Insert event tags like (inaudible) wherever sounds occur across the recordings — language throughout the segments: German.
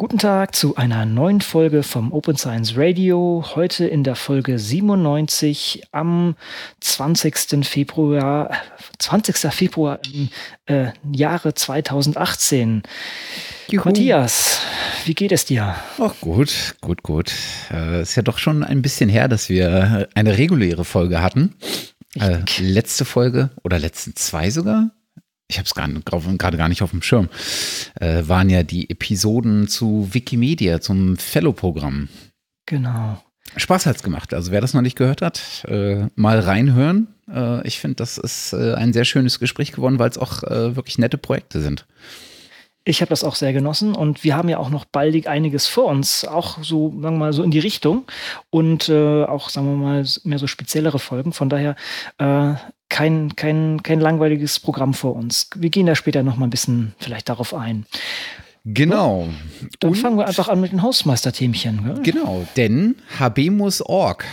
Guten Tag zu einer neuen Folge vom Open Science Radio. Heute in der Folge 97 am 20. Februar, 20. Februar im äh, Jahre 2018. Juhu. Matthias, wie geht es dir? Ach gut, gut, gut. Äh, ist ja doch schon ein bisschen her, dass wir eine reguläre Folge hatten. Äh, letzte Folge oder letzten zwei sogar ich habe es gerade gar nicht auf dem Schirm, äh, waren ja die Episoden zu Wikimedia, zum Fellow-Programm. Genau. Spaß hat's gemacht. Also wer das noch nicht gehört hat, äh, mal reinhören. Äh, ich finde, das ist äh, ein sehr schönes Gespräch geworden, weil es auch äh, wirklich nette Projekte sind. Ich habe das auch sehr genossen und wir haben ja auch noch baldig einiges vor uns, auch so, sagen wir mal, so in die Richtung und äh, auch, sagen wir mal, mehr so speziellere Folgen. Von daher äh, kein, kein, kein langweiliges Programm vor uns. Wir gehen da später noch mal ein bisschen vielleicht darauf ein. Genau. Dann und fangen wir einfach an mit den Hausmeister-Themchen. Genau, denn Habemus.org.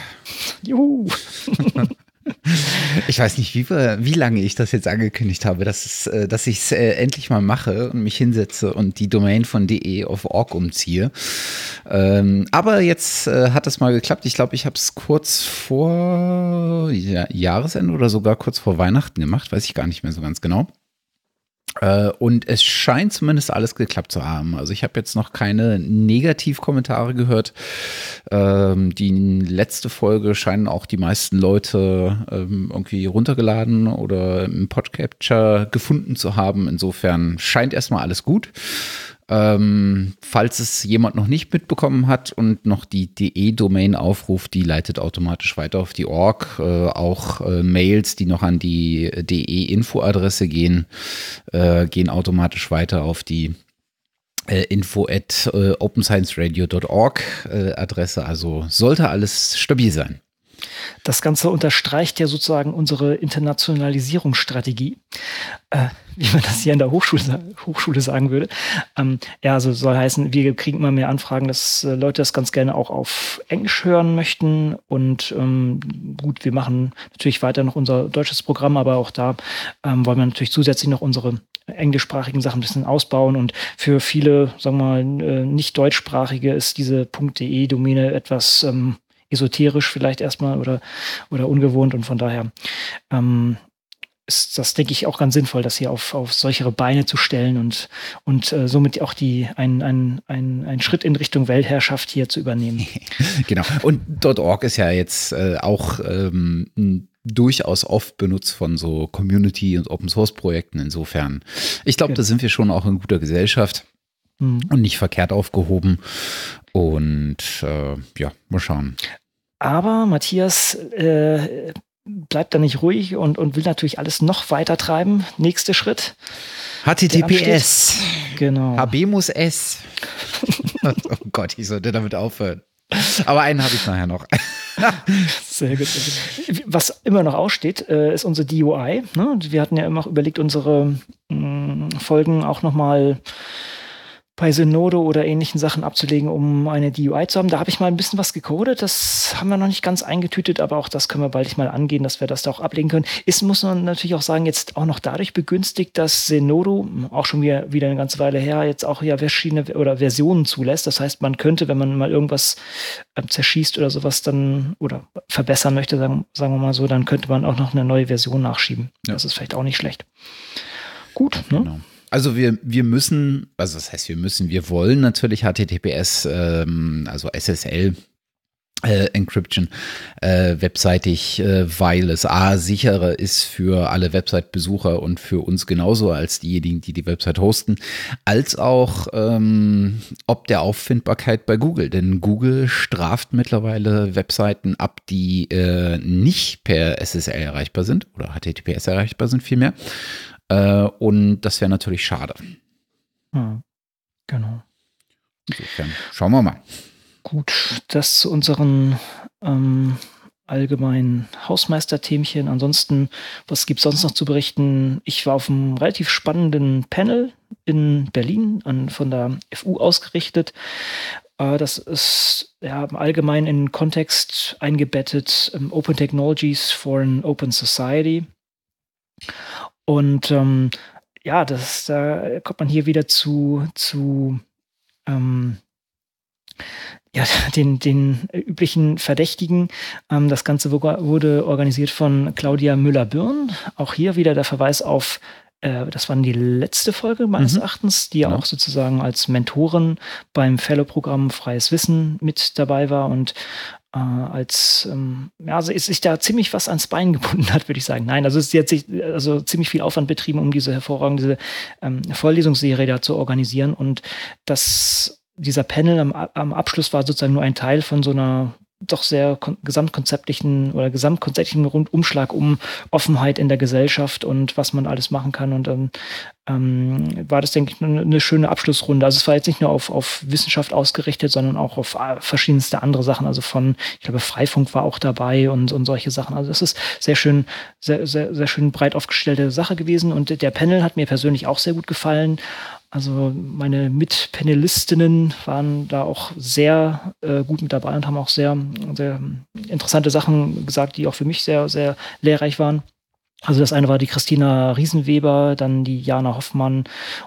Juhu. (laughs) (laughs) Ich weiß nicht, wie, wie lange ich das jetzt angekündigt habe, dass, äh, dass ich es äh, endlich mal mache und mich hinsetze und die Domain von de auf org umziehe. Ähm, aber jetzt äh, hat es mal geklappt. Ich glaube, ich habe es kurz vor ja, Jahresende oder sogar kurz vor Weihnachten gemacht, weiß ich gar nicht mehr so ganz genau. Äh, und es scheint zumindest alles geklappt zu haben. Also ich habe jetzt noch keine Negativkommentare gehört. Ähm, die letzte Folge scheinen auch die meisten Leute ähm, irgendwie runtergeladen oder im Podcapture gefunden zu haben. Insofern scheint erstmal alles gut. Ähm, falls es jemand noch nicht mitbekommen hat und noch die DE-Domain aufruft, die leitet automatisch weiter auf die Org. Äh, auch äh, Mails, die noch an die DE-Info-Adresse gehen, äh, gehen automatisch weiter auf die äh, info at äh, openscienceradio.org äh, Adresse. Also sollte alles stabil sein. Das Ganze unterstreicht ja sozusagen unsere Internationalisierungsstrategie, äh, wie man das hier in der Hochschule, Hochschule sagen würde. Ähm, ja, also soll heißen, wir kriegen immer mehr Anfragen, dass äh, Leute das ganz gerne auch auf Englisch hören möchten. Und ähm, gut, wir machen natürlich weiter noch unser deutsches Programm, aber auch da ähm, wollen wir natürlich zusätzlich noch unsere englischsprachigen Sachen ein bisschen ausbauen und für viele, sagen wir mal, äh, nicht deutschsprachige ist diese .de-Domäne etwas ähm, esoterisch vielleicht erstmal oder, oder ungewohnt und von daher ähm, ist das, denke ich, auch ganz sinnvoll, das hier auf, auf solchere Beine zu stellen und, und äh, somit auch die ein, ein, ein, ein Schritt in Richtung Weltherrschaft hier zu übernehmen. (laughs) genau. Und .org ist ja jetzt äh, auch ähm, durchaus oft benutzt von so Community- und Open-Source-Projekten. Insofern, ich glaube, genau. da sind wir schon auch in guter Gesellschaft mhm. und nicht verkehrt aufgehoben. Und äh, ja, mal schauen. Aber Matthias äh, bleibt da nicht ruhig und, und will natürlich alles noch weiter treiben. Nächster Schritt. HTTPS. Genau. HB muss S. (laughs) oh Gott, ich sollte damit aufhören. Aber einen habe ich nachher noch. (laughs) sehr, gut, Was immer noch aussteht, äh, ist unsere DUI. Ne? Wir hatten ja immer überlegt, unsere mm, Folgen auch nochmal mal bei Synodo oder ähnlichen Sachen abzulegen, um eine DUI zu haben. Da habe ich mal ein bisschen was gecodet. Das haben wir noch nicht ganz eingetütet, aber auch das können wir bald mal angehen, dass wir das da auch ablegen können. Ist, muss man natürlich auch sagen, jetzt auch noch dadurch begünstigt, dass Synodo, auch schon wieder, wieder eine ganze Weile her, jetzt auch ja verschiedene oder Versionen zulässt. Das heißt, man könnte, wenn man mal irgendwas äh, zerschießt oder sowas dann oder verbessern möchte, sagen, sagen wir mal so, dann könnte man auch noch eine neue Version nachschieben. Ja. Das ist vielleicht auch nicht schlecht. Gut, ne? Genau. Also wir, wir müssen, also das heißt, wir müssen, wir wollen natürlich HTTPS, ähm, also SSL äh, Encryption äh, webseitig, äh, weil es A sicherer ist für alle Website-Besucher und für uns genauso als diejenigen, die die Website hosten, als auch ähm, ob der Auffindbarkeit bei Google. Denn Google straft mittlerweile Webseiten ab, die äh, nicht per SSL erreichbar sind oder HTTPS erreichbar sind vielmehr. Äh, und das wäre natürlich schade. Hm, genau. Insofern, schauen wir mal. Gut, das zu unseren ähm, allgemeinen Hausmeisterthemchen. Ansonsten, was gibt es sonst noch zu berichten? Ich war auf einem relativ spannenden Panel in Berlin an, von der FU ausgerichtet. Äh, das ist ja im Allgemeinen in den Kontext eingebettet ähm, Open Technologies for an Open Society. Und ähm, ja, das, da kommt man hier wieder zu, zu ähm, ja, (laughs) den, den üblichen Verdächtigen. Ähm, das Ganze wurde organisiert von Claudia Müller-Bürn. Auch hier wieder der Verweis auf äh, das war die letzte Folge meines mhm. Erachtens, die ja genau. auch sozusagen als Mentorin beim Fellow-Programm Freies Wissen mit dabei war und äh, als, ähm, ja, also ist sich da ziemlich was ans Bein gebunden hat, würde ich sagen. Nein, also sie hat sich also ziemlich viel Aufwand betrieben, um diese hervorragende ähm, Vorlesungsserie da zu organisieren und das dieser Panel am, am Abschluss war sozusagen nur ein Teil von so einer doch sehr gesamtkonzeptlichen oder gesamtkonzeptlichen Rundumschlag um Offenheit in der Gesellschaft und was man alles machen kann. Und dann ähm, war das, denke ich, eine, eine, schöne Abschlussrunde. Also es war jetzt nicht nur auf, auf Wissenschaft ausgerichtet, sondern auch auf äh, verschiedenste andere Sachen. Also von, ich glaube, Freifunk war auch dabei und, und solche Sachen. Also es ist sehr schön, sehr, sehr, sehr schön breit aufgestellte Sache gewesen. Und der Panel hat mir persönlich auch sehr gut gefallen. Also meine Mitpanelistinnen waren da auch sehr äh, gut mit dabei und haben auch sehr, sehr interessante Sachen gesagt, die auch für mich sehr, sehr lehrreich waren. Also das eine war die Christina Riesenweber, dann die Jana Hoffmann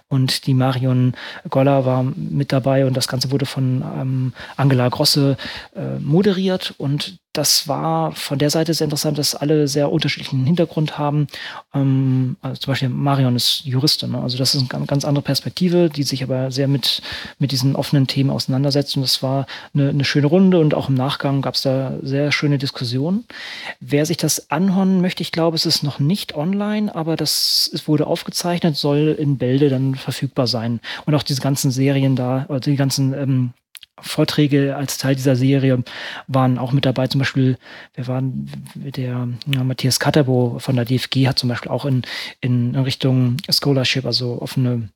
und die Marion Goller war mit dabei und das Ganze wurde von ähm, Angela Grosse äh, moderiert und das war von der Seite sehr interessant, dass alle sehr unterschiedlichen Hintergrund haben. Ähm, also zum Beispiel Marion ist Juristin, ne? also das ist eine ganz andere Perspektive, die sich aber sehr mit, mit diesen offenen Themen auseinandersetzt. Und das war eine, eine schöne Runde und auch im Nachgang gab es da sehr schöne Diskussionen. Wer sich das anhören möchte, ich glaube, es ist noch nicht online, aber das es wurde aufgezeichnet, soll in Bälde dann verfügbar sein. Und auch diese ganzen Serien da, also die ganzen ähm, Vorträge als Teil dieser Serie waren auch mit dabei. Zum Beispiel, wir waren der ja, Matthias Katterbo von der DFG hat zum Beispiel auch in, in Richtung Scholarship, also offene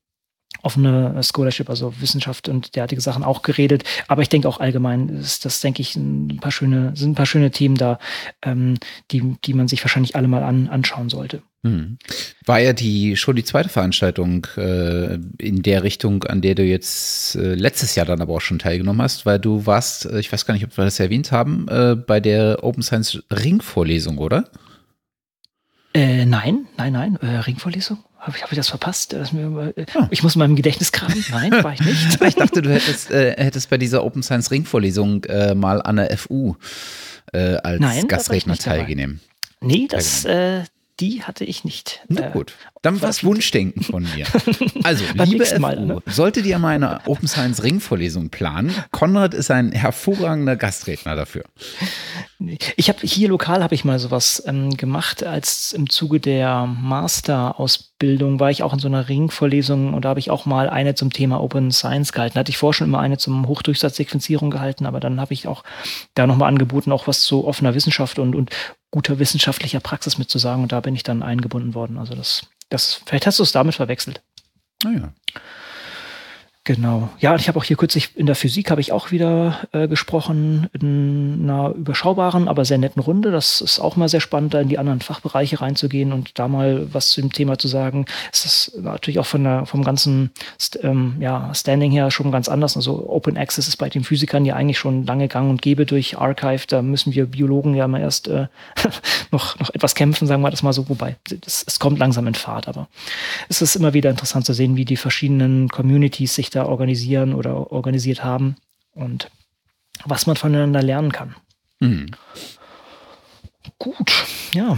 offene Scholarship, also Wissenschaft und derartige Sachen auch geredet. Aber ich denke auch allgemein ist das, denke ich, ein paar schöne, sind ein paar schöne Themen da, ähm, die, die man sich wahrscheinlich alle mal an, anschauen sollte. Hm. War ja die schon die zweite Veranstaltung äh, in der Richtung, an der du jetzt äh, letztes Jahr dann aber auch schon teilgenommen hast, weil du warst, äh, ich weiß gar nicht, ob wir das erwähnt haben, äh, bei der Open Science Ring-Vorlesung, oder? Äh, nein, nein, nein, äh, Ringvorlesung? Habe ich, hab ich das verpasst? Mir, oh. Ich muss in meinem Gedächtnis graben. Nein, war ich nicht. (laughs) ich dachte, du hättest, hättest bei dieser Open Science Ring-Vorlesung äh, mal an der FU als Nein, Gastredner teilgenommen. Nee, das, äh, die hatte ich nicht. Na äh, gut, dann war es Wunschdenken von mir. (laughs) Also, liebe FU, Mal, ne? solltet ihr mal eine Open Science Ring Vorlesung planen, Konrad ist ein hervorragender Gastredner dafür. Ich habe hier lokal habe ich mal sowas ähm, gemacht, als im Zuge der Master-Ausbildung war ich auch in so einer Ringvorlesung und da habe ich auch mal eine zum Thema Open Science gehalten. Da hatte ich vorher schon immer eine zum Hochdurchsatzsequenzierung gehalten, aber dann habe ich auch da nochmal angeboten, auch was zu offener Wissenschaft und, und guter wissenschaftlicher Praxis mitzusagen und da bin ich dann eingebunden worden. Also das, das, vielleicht hast du es damit verwechselt. Naja. Genau. Ja, ich habe auch hier kürzlich in der Physik habe ich auch wieder äh, gesprochen in einer überschaubaren, aber sehr netten Runde. Das ist auch mal sehr spannend, da in die anderen Fachbereiche reinzugehen und da mal was zu dem Thema zu sagen. Es ist natürlich auch von der, vom ganzen ähm, ja, Standing her schon ganz anders. Also Open Access ist bei den Physikern ja eigentlich schon lange gang und gäbe durch Archive. Da müssen wir Biologen ja mal erst äh, (laughs) noch, noch etwas kämpfen, sagen wir das mal so. Wobei, es kommt langsam in Fahrt, aber es ist immer wieder interessant zu sehen, wie die verschiedenen Communities sich da organisieren oder organisiert haben und was man voneinander lernen kann. Mhm. Gut, ja.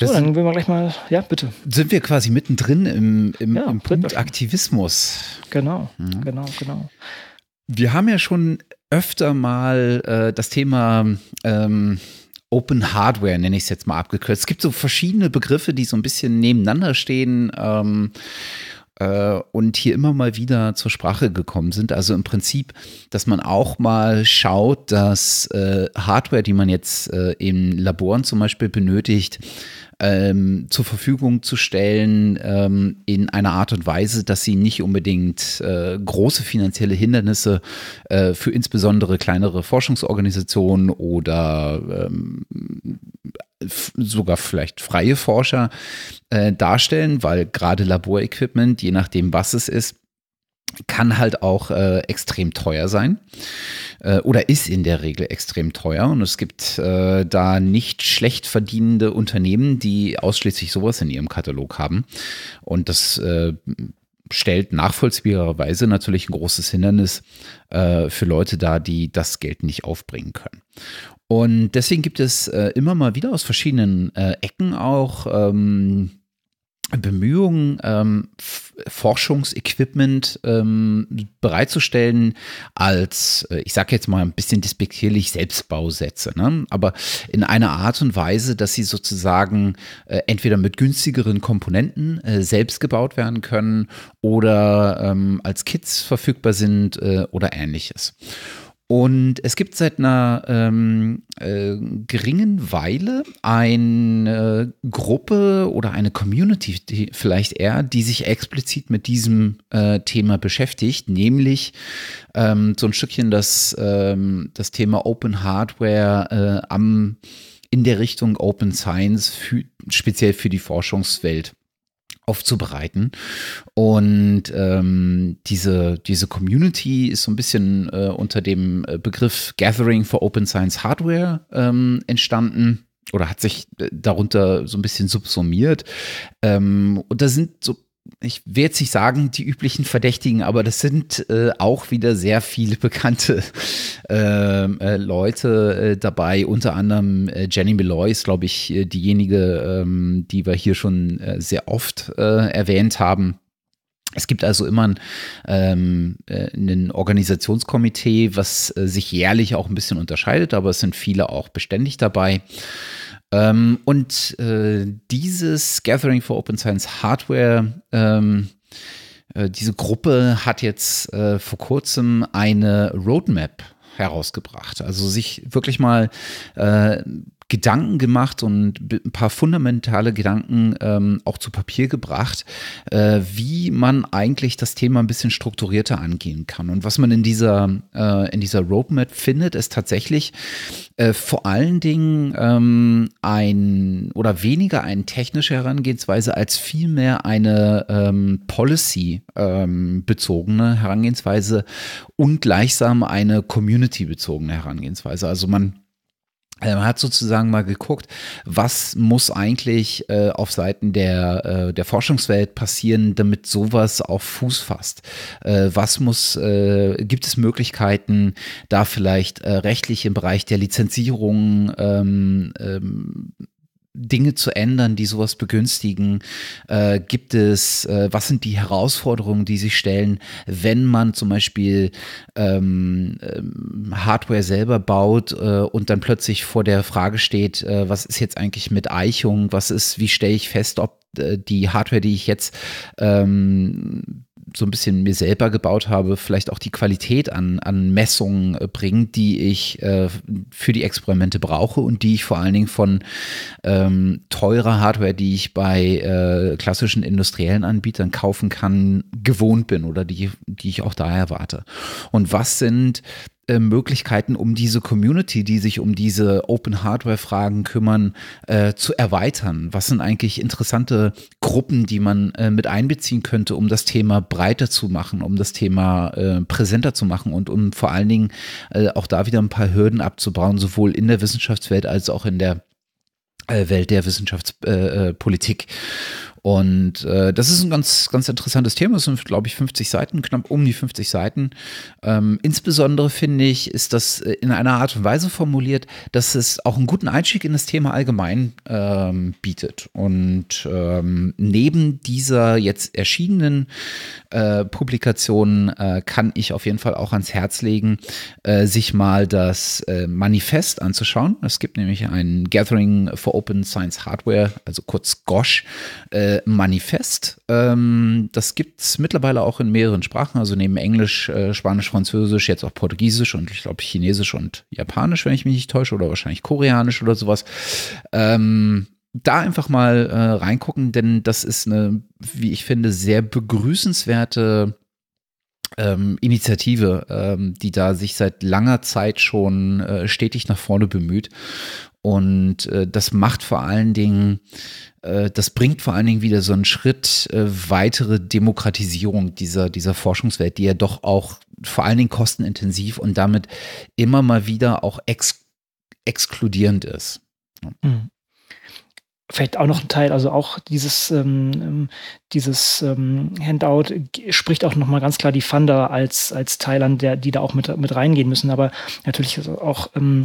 So, dann will wir gleich mal, ja, bitte. Sind wir quasi mittendrin im, im, ja, im Punkt Aktivismus. Genau, mhm. genau, genau. Wir haben ja schon öfter mal äh, das Thema ähm, Open Hardware, nenne ich es jetzt mal abgekürzt. Es gibt so verschiedene Begriffe, die so ein bisschen nebeneinander stehen. Ähm, äh, und hier immer mal wieder zur Sprache gekommen sind. Also im Prinzip, dass man auch mal schaut, dass äh, Hardware, die man jetzt äh, in Laboren zum Beispiel benötigt, ähm, zur Verfügung zu stellen ähm, in einer Art und Weise, dass sie nicht unbedingt äh, große finanzielle Hindernisse äh, für insbesondere kleinere Forschungsorganisationen oder ähm, sogar vielleicht freie Forscher äh, darstellen, weil gerade Laborequipment, je nachdem, was es ist, kann halt auch äh, extrem teuer sein äh, oder ist in der Regel extrem teuer. Und es gibt äh, da nicht schlecht verdienende Unternehmen, die ausschließlich sowas in ihrem Katalog haben. Und das äh, stellt nachvollziehbarerweise natürlich ein großes Hindernis äh, für Leute dar, die das Geld nicht aufbringen können. Und deswegen gibt es äh, immer mal wieder aus verschiedenen äh, Ecken auch ähm, Bemühungen, ähm, Forschungsequipment ähm, bereitzustellen als, äh, ich sage jetzt mal ein bisschen despektierlich, Selbstbausätze, ne? aber in einer Art und Weise, dass sie sozusagen äh, entweder mit günstigeren Komponenten äh, selbst gebaut werden können oder ähm, als Kits verfügbar sind äh, oder ähnliches. Und es gibt seit einer ähm, äh, geringen Weile eine Gruppe oder eine Community vielleicht eher, die sich explizit mit diesem äh, Thema beschäftigt, nämlich ähm, so ein Stückchen das, ähm, das Thema Open Hardware äh, am, in der Richtung Open Science, für, speziell für die Forschungswelt aufzubereiten. Und ähm, diese, diese Community ist so ein bisschen äh, unter dem äh, Begriff Gathering for Open Science Hardware ähm, entstanden oder hat sich äh, darunter so ein bisschen subsumiert. Ähm, und da sind so ich will jetzt nicht sagen, die üblichen Verdächtigen, aber das sind äh, auch wieder sehr viele bekannte ähm, äh, Leute äh, dabei. Unter anderem äh, Jenny Malloy ist, glaube ich, äh, diejenige, ähm, die wir hier schon äh, sehr oft erwähnt haben. Es gibt also immer ein, ähm, ein Organisationskomitee, was sich jährlich auch ein bisschen unterscheidet, aber es sind viele auch beständig dabei. Ähm, und äh, dieses Gathering for Open Science Hardware, ähm, äh, diese Gruppe hat jetzt äh, vor kurzem eine Roadmap herausgebracht. Also sich wirklich mal äh, Gedanken gemacht und ein paar fundamentale Gedanken ähm, auch zu Papier gebracht, äh, wie man eigentlich das Thema ein bisschen strukturierter angehen kann. Und was man in dieser, äh, in dieser Roadmap findet, ist tatsächlich äh, vor allen Dingen ähm, ein oder weniger eine technische Herangehensweise als vielmehr eine ähm, Policy-bezogene ähm, Herangehensweise und gleichsam eine Community-bezogene Herangehensweise. Also man man hat sozusagen mal geguckt, was muss eigentlich äh, auf Seiten der, äh, der Forschungswelt passieren, damit sowas auf Fuß fasst. Äh, was muss, äh, gibt es Möglichkeiten, da vielleicht äh, rechtlich im Bereich der Lizenzierung ähm, ähm, Dinge zu ändern, die sowas begünstigen? Äh, gibt es, äh, was sind die Herausforderungen, die sich stellen, wenn man zum Beispiel ähm, ähm, Hardware selber baut äh, und dann plötzlich vor der Frage steht, äh, was ist jetzt eigentlich mit Eichung? Was ist, wie stelle ich fest, ob äh, die Hardware, die ich jetzt ähm, so ein bisschen mir selber gebaut habe, vielleicht auch die Qualität an, an Messungen äh, bringt, die ich äh, für die Experimente brauche und die ich vor allen Dingen von ähm, teurer Hardware, die ich bei äh, klassischen industriellen Anbietern kaufen kann, gewohnt bin oder die, die ich auch da erwarte. Und was sind äh, Möglichkeiten, um diese Community, die sich um diese Open Hardware-Fragen kümmern, äh, zu erweitern? Was sind eigentlich interessante Gruppen, die man äh, mit einbeziehen könnte, um das Thema breiter zu machen, um das Thema äh, präsenter zu machen und um vor allen Dingen äh, auch da wieder ein paar Hürden abzubauen, sowohl in der Wissenschaftswelt als auch in der Welt der Wissenschaftspolitik. Und äh, das ist ein ganz, ganz interessantes Thema. Es sind, glaube ich, 50 Seiten, knapp um die 50 Seiten. Ähm, insbesondere finde ich, ist das äh, in einer Art und Weise formuliert, dass es auch einen guten Einstieg in das Thema allgemein ähm, bietet. Und ähm, neben dieser jetzt erschienenen äh, Publikation äh, kann ich auf jeden Fall auch ans Herz legen, äh, sich mal das äh, Manifest anzuschauen. Es gibt nämlich ein Gathering for Open Science Hardware, also kurz GOSH, äh, Manifest. Ähm, das gibt es mittlerweile auch in mehreren Sprachen, also neben Englisch, äh, Spanisch, Französisch, jetzt auch Portugiesisch und ich glaube Chinesisch und Japanisch, wenn ich mich nicht täusche, oder wahrscheinlich Koreanisch oder sowas. Ähm, da einfach mal äh, reingucken, denn das ist eine, wie ich finde, sehr begrüßenswerte ähm, Initiative, ähm, die da sich seit langer Zeit schon äh, stetig nach vorne bemüht. Und äh, das macht vor allen Dingen äh, das bringt vor allen Dingen wieder so einen Schritt äh, weitere Demokratisierung dieser, dieser Forschungswelt, die ja doch auch vor allen Dingen kostenintensiv und damit immer mal wieder auch ex exkludierend ist. Mhm. vielleicht auch noch ein Teil, also auch dieses, ähm, ähm dieses ähm, Handout spricht auch nochmal ganz klar die Funder als, als Teil an, der, die da auch mit, mit reingehen müssen. Aber natürlich auch ähm,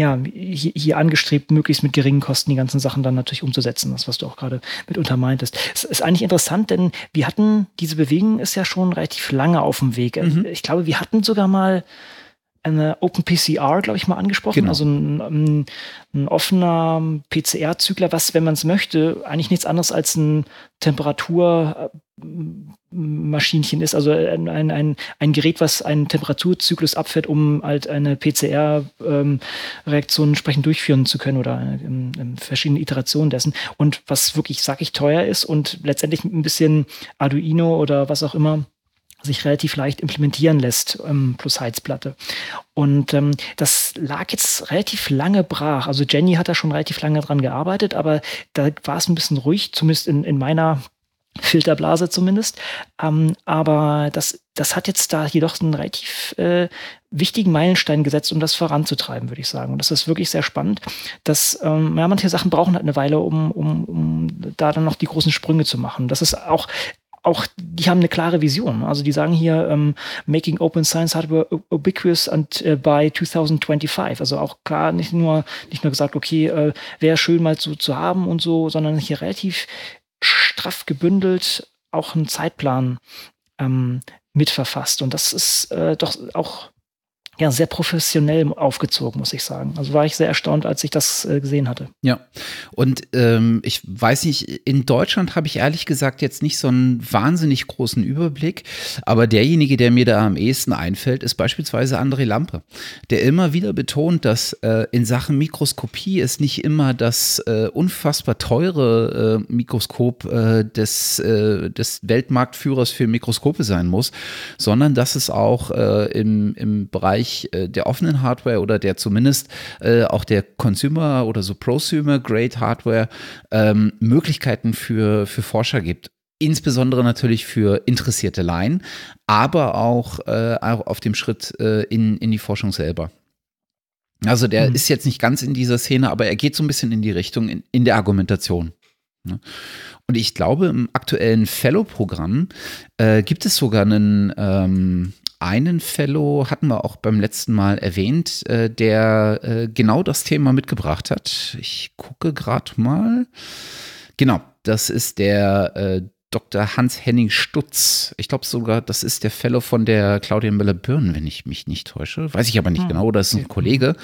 ja, hier, hier angestrebt, möglichst mit geringen Kosten die ganzen Sachen dann natürlich umzusetzen, das, was du auch gerade mitunter meintest. Es ist eigentlich interessant, denn wir hatten, diese Bewegung ist ja schon relativ lange auf dem Weg. Mhm. Ich glaube, wir hatten sogar mal eine OpenPCR, glaube ich, mal angesprochen. Genau. Also ein, ein, ein offener PCR-Zykler, was, wenn man es möchte, eigentlich nichts anderes als ein Temperaturmaschinchen ist. Also ein, ein, ein Gerät, was einen Temperaturzyklus abfährt, um halt eine PCR-Reaktion ähm, entsprechend durchführen zu können oder in, in verschiedene Iterationen dessen. Und was wirklich, sag ich, teuer ist und letztendlich ein bisschen Arduino oder was auch immer sich relativ leicht implementieren lässt, ähm, plus Heizplatte. Und ähm, das lag jetzt relativ lange brach. Also Jenny hat da schon relativ lange dran gearbeitet, aber da war es ein bisschen ruhig, zumindest in, in meiner Filterblase zumindest. Ähm, aber das, das hat jetzt da jedoch einen relativ äh, wichtigen Meilenstein gesetzt, um das voranzutreiben, würde ich sagen. Und das ist wirklich sehr spannend, dass ähm, ja, manche Sachen brauchen halt eine Weile, um, um, um da dann noch die großen Sprünge zu machen. Das ist auch auch, die haben eine klare Vision. Also die sagen hier, um, ähm, making open science hardware ubiquitous and uh, by 2025. Also auch klar, nicht nur, nicht nur gesagt, okay, uh, wäre schön mal zu, zu haben und so, sondern hier relativ straff gebündelt auch einen Zeitplan ähm, mitverfasst. Und das ist äh, doch auch ja, sehr professionell aufgezogen, muss ich sagen. Also war ich sehr erstaunt, als ich das äh, gesehen hatte. Ja, und ähm, ich weiß nicht, in Deutschland habe ich ehrlich gesagt jetzt nicht so einen wahnsinnig großen Überblick, aber derjenige, der mir da am ehesten einfällt, ist beispielsweise André Lampe, der immer wieder betont, dass äh, in Sachen Mikroskopie es nicht immer das äh, unfassbar teure äh, Mikroskop äh, des, äh, des Weltmarktführers für Mikroskope sein muss, sondern dass es auch im, im Bereich Bereich äh, der offenen Hardware oder der zumindest äh, auch der Consumer oder so Prosumer-Grade Hardware ähm, Möglichkeiten für, für Forscher gibt insbesondere natürlich für interessierte Laien, aber auch, äh, auch auf dem Schritt äh, in, in die Forschung selber. Also der mhm. ist jetzt nicht ganz in dieser Szene, aber er geht so ein bisschen in die Richtung in, in der Argumentation. Ne? Und ich glaube, im aktuellen Fellow-Programm äh, gibt es sogar einen, ähm, einen Fellow hatten wir auch beim letzten Mal erwähnt, äh, der äh, genau das Thema mitgebracht hat. Ich gucke gerade mal. Genau, das ist der äh, Dr. Hans-Henning Stutz. Ich glaube sogar, das ist der Fellow von der Claudia Müller-Birnen, wenn ich mich nicht täusche. Weiß ich aber nicht hm. genau, das ist ein Kollege,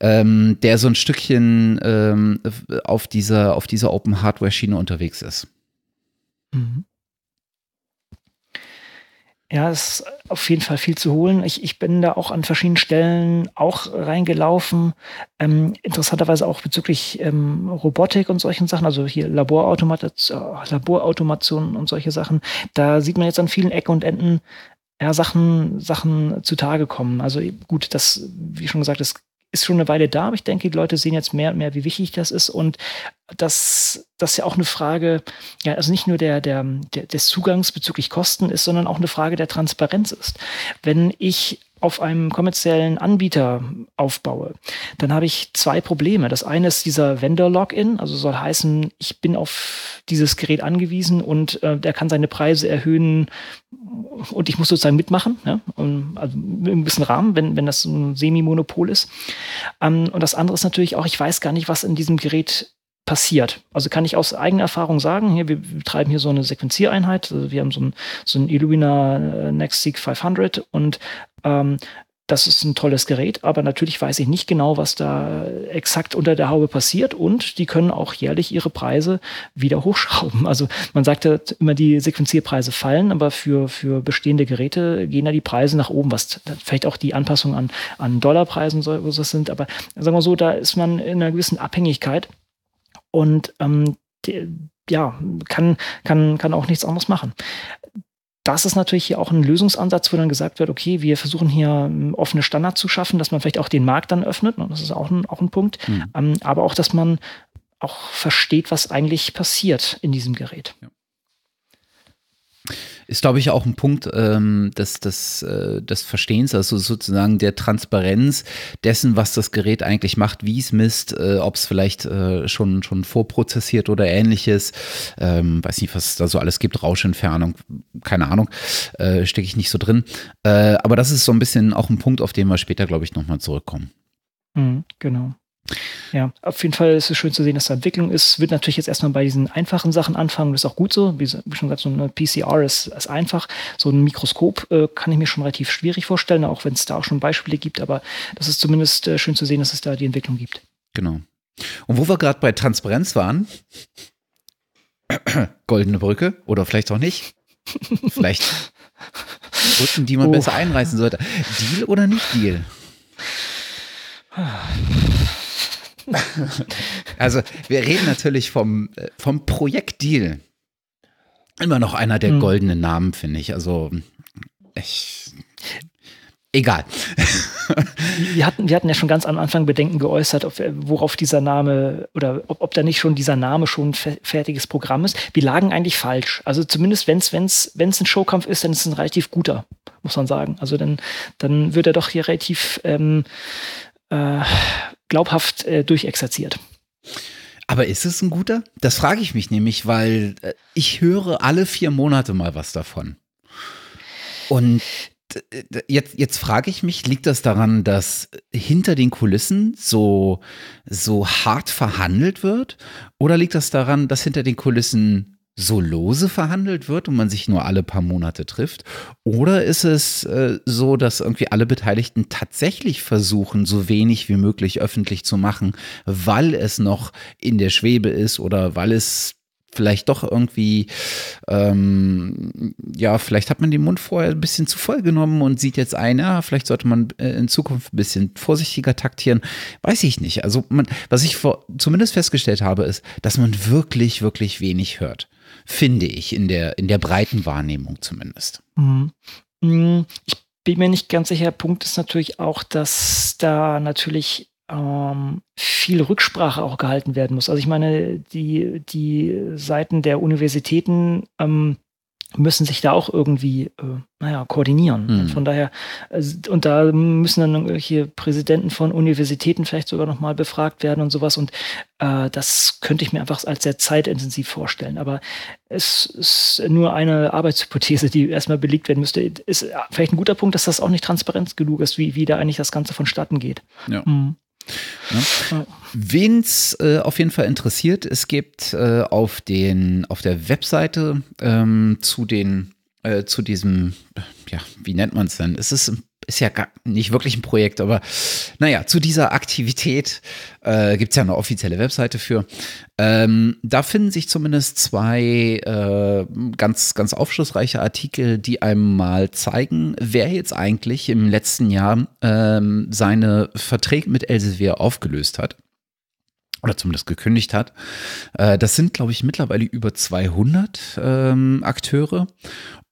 ähm, der so ein Stückchen ähm, auf dieser, auf dieser Open Hardware-Schiene unterwegs ist. Mhm. Ja, es ist auf jeden Fall viel zu holen. Ich, ich bin da auch an verschiedenen Stellen auch reingelaufen. Ähm, interessanterweise auch bezüglich ähm, Robotik und solchen Sachen, also hier Laborautomation, äh, Laborautomation und solche Sachen. Da sieht man jetzt an vielen Ecken und Enden ja, Sachen, Sachen zutage kommen. Also gut, das, wie schon gesagt, es ist schon eine Weile da, aber ich denke, die Leute sehen jetzt mehr und mehr, wie wichtig das ist und dass das ja auch eine Frage, ja, also nicht nur der, der, der, des Zugangs bezüglich Kosten ist, sondern auch eine Frage der Transparenz ist. Wenn ich auf einem kommerziellen Anbieter aufbaue, dann habe ich zwei Probleme. Das eine ist dieser Vendor-Login, also soll heißen, ich bin auf dieses Gerät angewiesen und äh, der kann seine Preise erhöhen und ich muss sozusagen mitmachen, ja, und, also in einem gewissen Rahmen, wenn, wenn das ein Semi-Monopol ist. Ähm, und das andere ist natürlich auch, ich weiß gar nicht, was in diesem Gerät passiert. Also kann ich aus eigener Erfahrung sagen, hier, wir betreiben hier so eine Sequenziereinheit. Also wir haben so ein, so ein Illumina äh, NextSeq 500 und ähm, das ist ein tolles Gerät, aber natürlich weiß ich nicht genau, was da exakt unter der Haube passiert und die können auch jährlich ihre Preise wieder (laughs) hochschrauben. Also man sagt ja immer, die Sequenzierpreise fallen, aber für, für bestehende Geräte gehen da die Preise nach oben, was vielleicht auch die Anpassung an, an Dollarpreisen so, so sind. Aber sagen wir so, da ist man in einer gewissen Abhängigkeit und ähm, die, ja, kann, kann, kann auch nichts anderes machen. Das ist natürlich hier auch ein Lösungsansatz, wo dann gesagt wird, okay, wir versuchen hier ähm, offene Standards zu schaffen, dass man vielleicht auch den Markt dann öffnet. Das ist auch ein, auch ein Punkt. Mhm. Aber auch, dass man auch versteht, was eigentlich passiert in diesem Gerät. Ja. Ist, glaube ich, auch ein Punkt ähm, des, des, äh, des Verstehens, also sozusagen der Transparenz dessen, was das Gerät eigentlich macht, wie es misst, äh, ob es vielleicht äh, schon, schon vorprozessiert oder ähnliches. Ähm, weiß nicht, was es da so alles gibt, Rauschentfernung, keine Ahnung, äh, stecke ich nicht so drin. Äh, aber das ist so ein bisschen auch ein Punkt, auf den wir später, glaube ich, nochmal zurückkommen. Mhm, genau. Ja, auf jeden Fall ist es schön zu sehen, dass da Entwicklung ist. Wird natürlich jetzt erstmal bei diesen einfachen Sachen anfangen. Das ist auch gut so. Wie schon gesagt, so eine PCR ist, ist einfach. So ein Mikroskop äh, kann ich mir schon relativ schwierig vorstellen, auch wenn es da auch schon Beispiele gibt. Aber das ist zumindest äh, schön zu sehen, dass es da die Entwicklung gibt. Genau. Und wo wir gerade bei Transparenz waren, (clears throat) goldene Brücke oder vielleicht auch nicht. vielleicht (laughs) Brücken, die man oh. besser einreißen sollte. Deal oder nicht Deal? (sighs) (laughs) also, wir reden natürlich vom, äh, vom Projekt Deal. Immer noch einer der hm. goldenen Namen, finde ich. Also, ich, egal. wir, hatten, wir hatten ja schon ganz am Anfang Bedenken geäußert, auf, worauf dieser Name oder ob, ob da nicht schon dieser Name schon ein fertiges Programm ist. Wir lagen eigentlich falsch. Also zumindest wenn es wenn's, wenn's ein Showkampf ist, dann ist es ein relativ guter, muss man sagen. Also dann, dann wird er doch hier relativ ähm, äh, glaubhaft äh, durchexerziert. Aber ist es ein guter? Das frage ich mich nämlich, weil äh, ich höre alle vier Monate mal was davon. Und jetzt, jetzt frage ich mich, liegt das daran, dass hinter den Kulissen so, so hart verhandelt wird? Oder liegt das daran, dass hinter den Kulissen so lose verhandelt wird und man sich nur alle paar Monate trifft? Oder ist es äh, so, dass irgendwie alle Beteiligten tatsächlich versuchen, so wenig wie möglich öffentlich zu machen, weil es noch in der Schwebe ist oder weil es vielleicht doch irgendwie, ähm, ja, vielleicht hat man den Mund vorher ein bisschen zu voll genommen und sieht jetzt ein, ja, vielleicht sollte man äh, in Zukunft ein bisschen vorsichtiger taktieren. Weiß ich nicht. Also, man, was ich vor, zumindest festgestellt habe, ist, dass man wirklich, wirklich wenig hört finde ich, in der, in der breiten Wahrnehmung zumindest. Mhm. mhm. Ich bin mir nicht ganz sicher. Punkt ist natürlich auch, dass da natürlich ähm, viel Rücksprache auch gehalten werden muss. Also ich meine, die, die Seiten der Universitäten ähm, müssen sich da auch irgendwie, äh, naja, koordinieren. Mhm. Von daher, also, und da müssen dann irgendwelche Präsidenten von Universitäten vielleicht sogar nochmal befragt werden und sowas. Und äh, das könnte ich mir einfach als sehr zeitintensiv vorstellen. Aber es ist nur eine Arbeitshypothese, die erstmal belegt werden müsste. Ist vielleicht ein guter Punkt, dass das auch nicht transparent genug ist, wie, wie da eigentlich das Ganze vonstatten geht. Ja. Mhm. Ne? Wen es äh, auf jeden Fall interessiert, es gibt äh, auf, den, auf der Webseite ähm, zu den äh, zu diesem, ja, wie nennt man es denn? Es ist ist ja gar nicht wirklich ein Projekt, aber naja, zu dieser Aktivität äh, gibt es ja eine offizielle Webseite für. Ähm, da finden sich zumindest zwei äh, ganz, ganz aufschlussreiche Artikel, die einem mal zeigen, wer jetzt eigentlich im letzten Jahr ähm, seine Verträge mit Elsevier aufgelöst hat oder zumindest gekündigt hat. Äh, das sind, glaube ich, mittlerweile über 200 ähm, Akteure.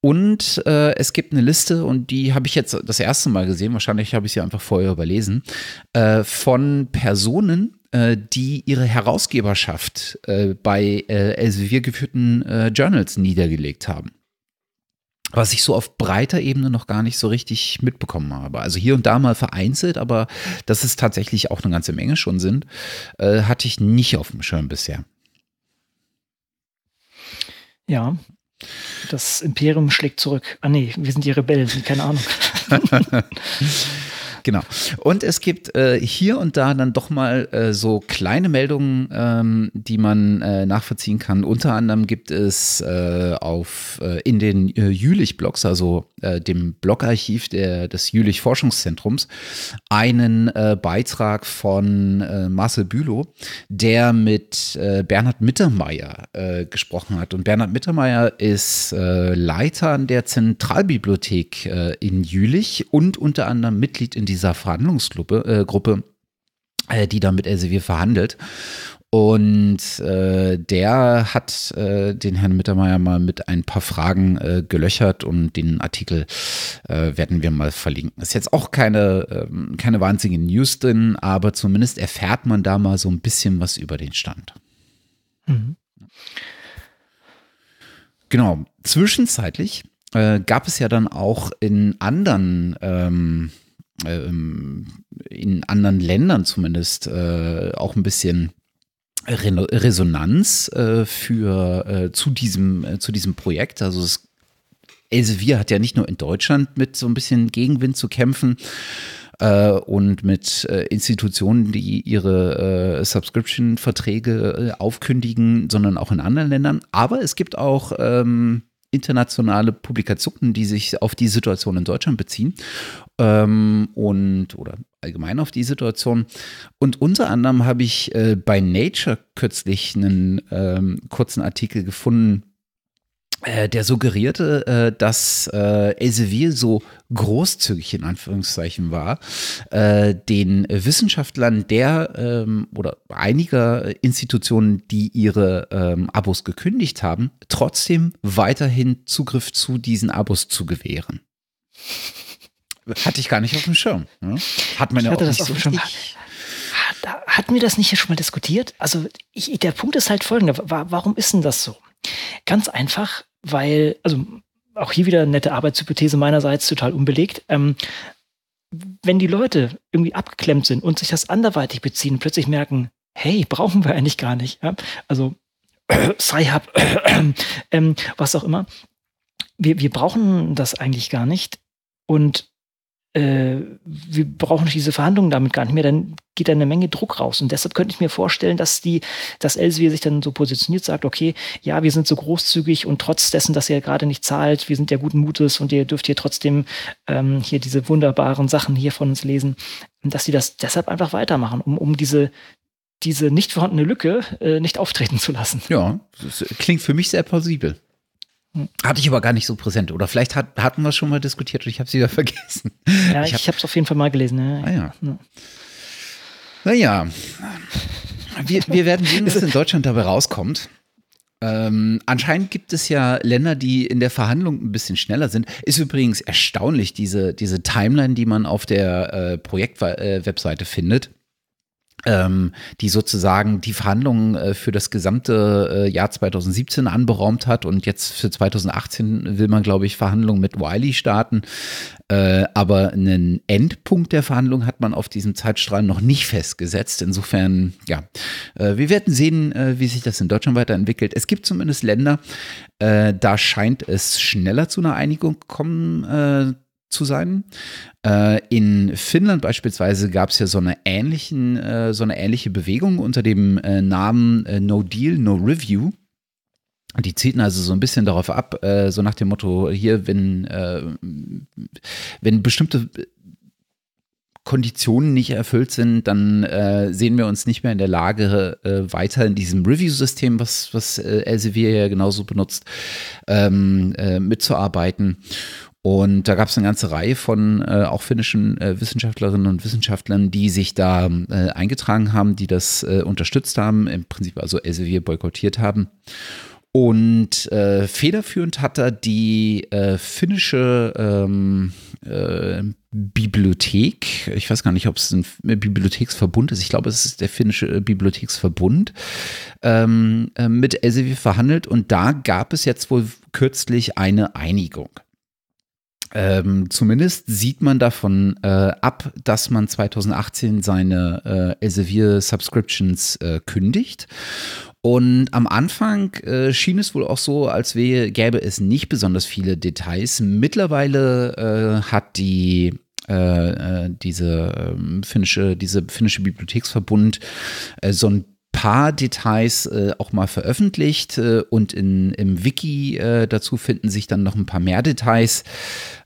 Und äh, es gibt eine Liste, und die habe ich jetzt das erste Mal gesehen, wahrscheinlich habe ich sie einfach vorher überlesen, äh, von Personen, äh, die ihre Herausgeberschaft äh, bei äh, Elsevier geführten äh, Journals niedergelegt haben. Was ich so auf breiter Ebene noch gar nicht so richtig mitbekommen habe. Also hier und da mal vereinzelt, aber dass es tatsächlich auch eine ganze Menge schon sind, hatte ich nicht auf dem Schirm bisher. Ja, das Imperium schlägt zurück. Ah nee, wir sind die Rebellen, keine Ahnung. (laughs) Genau. Und es gibt äh, hier und da dann doch mal äh, so kleine Meldungen, ähm, die man äh, nachvollziehen kann. Unter anderem gibt es äh, auf äh, in den äh, Jülich-Blogs, also dem Blogarchiv der, des Jülich-Forschungszentrums, einen Beitrag von Marcel Bülow, der mit Bernhard Mittermeier gesprochen hat. Und Bernhard Mittermeier ist Leiter der Zentralbibliothek in Jülich und unter anderem Mitglied in die dieser Verhandlungsgruppe, äh, Gruppe, äh, die da mit Elsevier verhandelt. Und äh, der hat äh, den Herrn Mittermeier mal mit ein paar Fragen äh, gelöchert und den Artikel äh, werden wir mal verlinken. Ist jetzt auch keine, ähm, keine wahnsinnige News drin, aber zumindest erfährt man da mal so ein bisschen was über den Stand. Mhm. Genau. Zwischenzeitlich äh, gab es ja dann auch in anderen ähm, ähm, in anderen Ländern zumindest äh, auch ein bisschen Re Resonanz äh, für äh, zu diesem äh, zu diesem Projekt. Also es, Elsevier hat ja nicht nur in Deutschland mit so ein bisschen Gegenwind zu kämpfen äh, und mit äh, Institutionen, die ihre Subscription-Verträge aufkündigen, sondern auch in anderen Ländern. Aber es gibt auch ähm, internationale Publikationen, die sich auf die Situation in Deutschland beziehen ähm, und oder allgemein auf die Situation. Und unter anderem habe ich äh, bei Nature kürzlich einen ähm, kurzen Artikel gefunden, äh, der suggerierte, äh, dass äh, Elsevier so großzügig in Anführungszeichen war, äh, den Wissenschaftlern der ähm, oder einiger Institutionen, die ihre ähm, Abos gekündigt haben, trotzdem weiterhin Zugriff zu diesen Abos zu gewähren. Hatte ich gar nicht auf dem Schirm. Ne? Hat man ich ja auch nicht so richtig. Hat- Hatten wir das nicht schon mal diskutiert? Also ich, der Punkt ist halt folgender. Wa- Warum ist denn das so? Ganz einfach, weil, also auch hier wieder nette Arbeitshypothese meinerseits, total unbelegt. Ähm, wenn die Leute irgendwie abgeklemmt sind und sich das anderweitig beziehen plötzlich merken, hey, brauchen wir eigentlich gar nicht. Ja? Also (coughs) Sci-Hub, (coughs) ähm, was auch immer. Wir, wir brauchen das eigentlich gar nicht. Und äh, wir brauchen diese Verhandlungen damit gar nicht mehr, dann geht da eine Menge Druck raus. Und deshalb könnte ich mir vorstellen, dass die, dass Elsevier sich dann so positioniert, sagt, okay, ja, wir sind so großzügig und trotz dessen, dass ihr gerade nicht zahlt, wir sind ja guten Mutes und ihr dürft hier trotzdem ähm, hier diese wunderbaren Sachen hier von uns lesen, dass sie das deshalb einfach weitermachen, um, um diese, diese nicht vorhandene Lücke äh, nicht auftreten zu lassen. Ja, das klingt für mich sehr plausibel. Hatte ich aber gar nicht so präsent. Oder vielleicht hat, hatten wir es schon mal diskutiert und ich habe es wieder (laughs) vergessen. Ja, Ich ich, habe es auf jeden Fall mal gelesen. Ja. Ah ja. Ja. Naja, wir, wir werden sehen, was (laughs) in Deutschland dabei rauskommt. Ähm, anscheinend gibt es ja Länder, die in der Verhandlung ein bisschen schneller sind. Ist übrigens erstaunlich, diese, diese Timeline, die man auf der äh, Projektwebseite findet. Ähm, die sozusagen die Verhandlungen äh, für das gesamte äh, Jahr 2017 anberaumt hat und jetzt für 2018 will man, glaube ich, Verhandlungen mit Wiley starten. Äh, aber einen Endpunkt der Verhandlung hat man auf diesem Zeitstrahl noch nicht festgesetzt. Insofern, ja, wir werden sehen, wie sich das in Deutschland weiterentwickelt. Es gibt zumindest Länder, da scheint es schneller zu einer Einigung kommen zu sein. Äh, in Finnland beispielsweise gab es ja so eine ähnlichen, äh, so eine ähnliche Bewegung unter dem äh, Namen äh, No Deal, No Review. Die zielten also so ein bisschen darauf ab, äh, so nach dem Motto, hier, wenn, äh, wenn bestimmte Konditionen nicht erfüllt sind, dann äh, sehen wir uns nicht mehr in der Lage, äh, weiter in diesem Review-System, was, was äh, Elsevier ja genauso benutzt, ähm, äh, mitzuarbeiten. Und da gab es eine ganze Reihe von äh, auch finnischen äh, Wissenschaftlerinnen und Wissenschaftlern, die sich da äh, eingetragen haben, die das äh, unterstützt haben, im Prinzip also Elsevier boykottiert haben. Und äh, federführend hat er die äh, finnische ähm, äh, Bibliothek. Ich weiß gar nicht, ob es ein Bibliotheksverbund ist. Ich glaube, es ist der finnische Bibliotheksverbund ähm, äh, mit Elsevier verhandelt. Und da gab es jetzt wohl kürzlich eine Einigung. Ähm, zumindest sieht man davon äh, ab, dass man 2018 seine äh, Elsevier Subscriptions äh, kündigt. Und am Anfang äh, schien es wohl auch so, als wäre, gäbe es nicht besonders viele Details. Mittlerweile äh, hat die äh, äh, diese ähm, finnische, diese finnische Bibliotheksverbund so ein paar Details äh, auch mal veröffentlicht äh, und in, im Wiki äh, dazu finden sich dann noch ein paar mehr Details.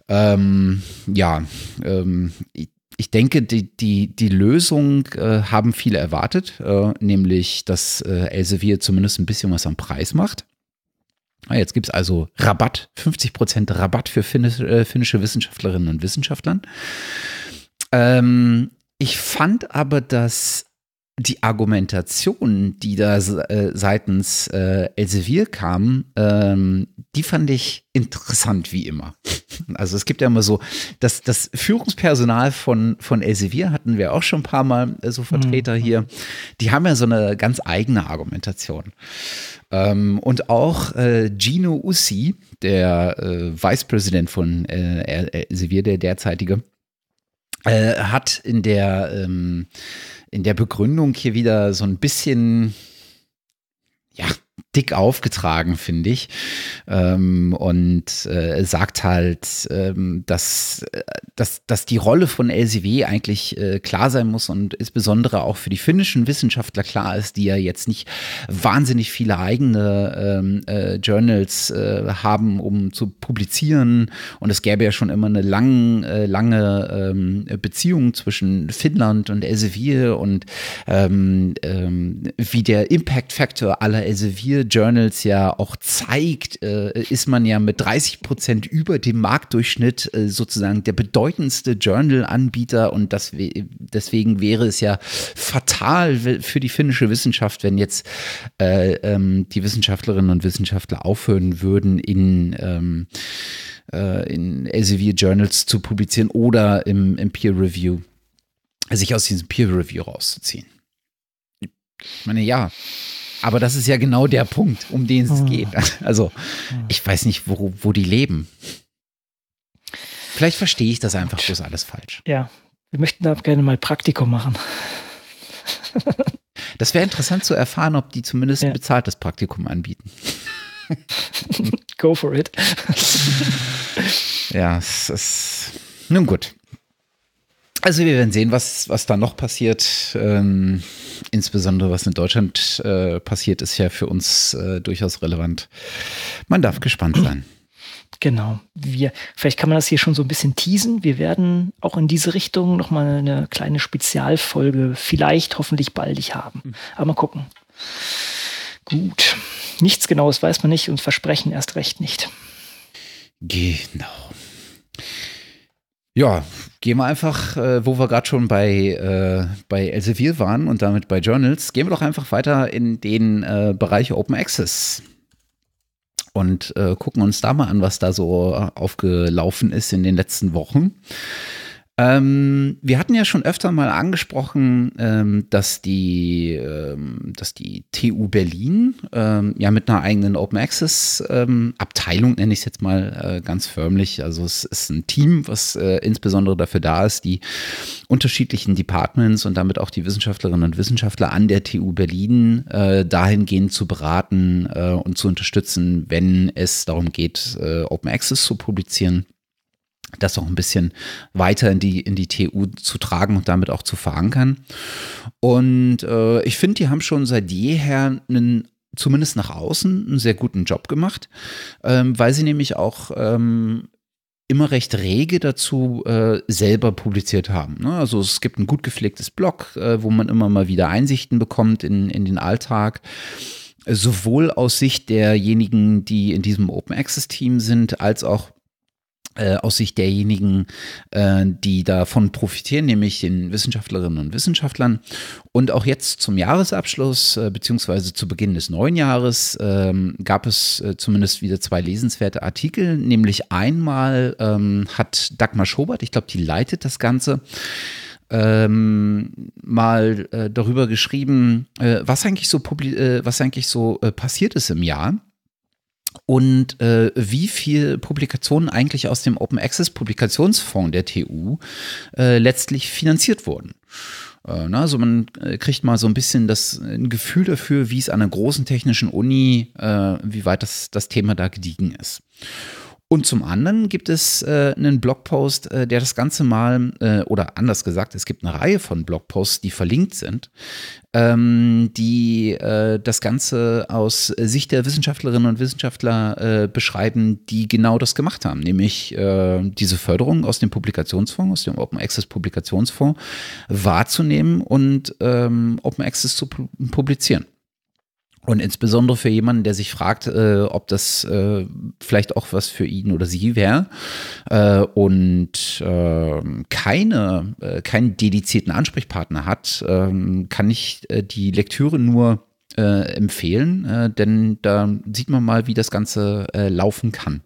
Ähm, ja, ähm, ich, ich denke, die, die, die Lösung äh, haben viele erwartet, äh, nämlich, dass äh, Elsevier zumindest ein bisschen was am Preis macht. Ah, Jetzt gibt es also Rabatt, 50% Rabatt für finnisch, äh, finnische Wissenschaftlerinnen und Wissenschaftlern. Ähm, ich fand aber das die Argumentation, die da äh, seitens äh, Elsevier kam, ähm, die fand ich interessant wie immer. (laughs) Also es gibt ja immer so, dass das Führungspersonal von, von Elsevier hatten wir auch schon ein paar Mal äh, so Vertreter mhm. hier, die haben ja so eine ganz eigene Argumentation. Ähm, und auch äh, Gino Ussi, der äh, Vicepräsident von äh, Elsevier, der derzeitige, äh, hat in der ähm, in der Begründung hier wieder so ein bisschen, dick aufgetragen, finde ich. Ähm, und äh, sagt halt, ähm, dass, äh, dass, dass die Rolle von LCW eigentlich äh, klar sein muss und insbesondere auch für die finnischen Wissenschaftler klar ist, die ja jetzt nicht wahnsinnig viele eigene ähm, äh, Journals äh, haben, um zu publizieren. Und es gäbe ja schon immer eine lang, äh, lange ähm, Beziehung zwischen Finnland und Elsevier und ähm, ähm, wie der Impact Factor aller Elsevier Journals ja auch zeigt, äh, ist man ja mit 30 Prozent über dem Marktdurchschnitt äh, sozusagen der bedeutendste Journal-Anbieter und das, deswegen wäre es ja fatal für die finnische Wissenschaft, wenn jetzt äh, ähm, die Wissenschaftlerinnen und Wissenschaftler aufhören würden, in ähm, äh, in Elsevier Journals zu publizieren oder im, im Peer Review, sich aus diesem Peer Review rauszuziehen. Ich meine, ja, aber das ist ja genau der Punkt, um den es hm. geht. Also, ich weiß nicht, wo, wo die leben. Vielleicht verstehe ich das einfach bloß alles falsch. Ja, wir möchten da gerne mal Praktikum machen. Das wäre interessant zu erfahren, ob die zumindest ja. ein bezahltes Praktikum anbieten. Go for it. ja, es ist. Nun gut. Also wir werden sehen, was, was da noch passiert. Ähm, insbesondere was in Deutschland äh, passiert, ist ja für uns äh, durchaus relevant. Man darf gespannt (clears throat) sein. Genau. Wir, vielleicht kann man das hier schon so ein bisschen teasen. Wir werden auch in diese Richtung nochmal eine kleine Spezialfolge vielleicht hoffentlich baldig haben. Mhm. Aber mal gucken. Gut. Nichts Genaues weiß man nicht und Versprechen erst recht nicht. Genau. Ja, gehen wir einfach, äh, wo wir gerade schon bei, äh, bei Elsevier waren und damit bei Journals, gehen wir doch einfach weiter in den äh, Bereich Open Access und äh, gucken uns da mal an, was da so aufgelaufen ist in den letzten Wochen. Ähm, wir hatten ja schon öfter mal angesprochen, ähm, dass, die, ähm, dass die TU Berlin ähm, ja mit einer eigenen Open Access ähm, Abteilung, nenne ich es jetzt mal äh, ganz förmlich, also es ist ein Team, was äh, insbesondere dafür da ist, die unterschiedlichen Departments und damit auch die Wissenschaftlerinnen und Wissenschaftler an der TU Berlin äh, dahingehend zu beraten äh, und zu unterstützen, wenn es darum geht, äh, Open Access zu publizieren das auch ein bisschen weiter in die, in die TU zu tragen und damit auch zu verankern. Und äh, ich finde, die haben schon seit jeher einen zumindest nach außen einen sehr guten Job gemacht, ähm, weil sie nämlich auch ähm, immer recht rege dazu äh, selber publiziert haben. Ne? Also es gibt ein gut gepflegtes Blog, äh, wo man immer mal wieder Einsichten bekommt in, in den Alltag sowohl aus Sicht derjenigen, die in diesem Open Access Team sind, als auch aus Sicht derjenigen, äh, die davon profitieren, nämlich den Wissenschaftlerinnen und Wissenschaftlern. Und auch jetzt zum Jahresabschluss, äh, beziehungsweise zu Beginn des neuen Jahres, ähm, gab es zumindest wieder zwei lesenswerte Artikel. Nämlich einmal ähm, hat Dagmar Schobert, ich glaube, die leitet das Ganze, ähm, mal äh, darüber geschrieben, äh, was eigentlich so, äh, was eigentlich so passiert ist im Jahr und äh, wie viel Publikationen eigentlich aus dem Open Access Publikationsfonds der TU äh, letztlich finanziert wurden. Äh, na, also man äh, kriegt mal so ein bisschen das ein Gefühl dafür, wie es an einer großen technischen Uni, äh, wie weit das, das Thema da gediegen ist. Und zum anderen gibt es äh, einen Blogpost, äh, der das Ganze mal, äh, oder anders gesagt, es gibt eine Reihe von Blogposts, die verlinkt sind, ähm, die äh, das Ganze aus Sicht der Wissenschaftlerinnen und Wissenschaftler äh, beschreiben, die genau das gemacht haben, nämlich äh, diese Förderung aus dem Publikationsfonds, aus dem Open Access Publikationsfonds wahrzunehmen und ähm, Open Access zu publizieren. Und insbesondere für jemanden, der sich fragt, äh, ob das äh, vielleicht auch was für ihn oder sie wäre äh, und ähm, keine, äh, keinen dedizierten Ansprechpartner hat, ähm, kann ich äh, die Lektüre nur äh, empfehlen, denn da sieht man mal, wie das Ganze laufen kann.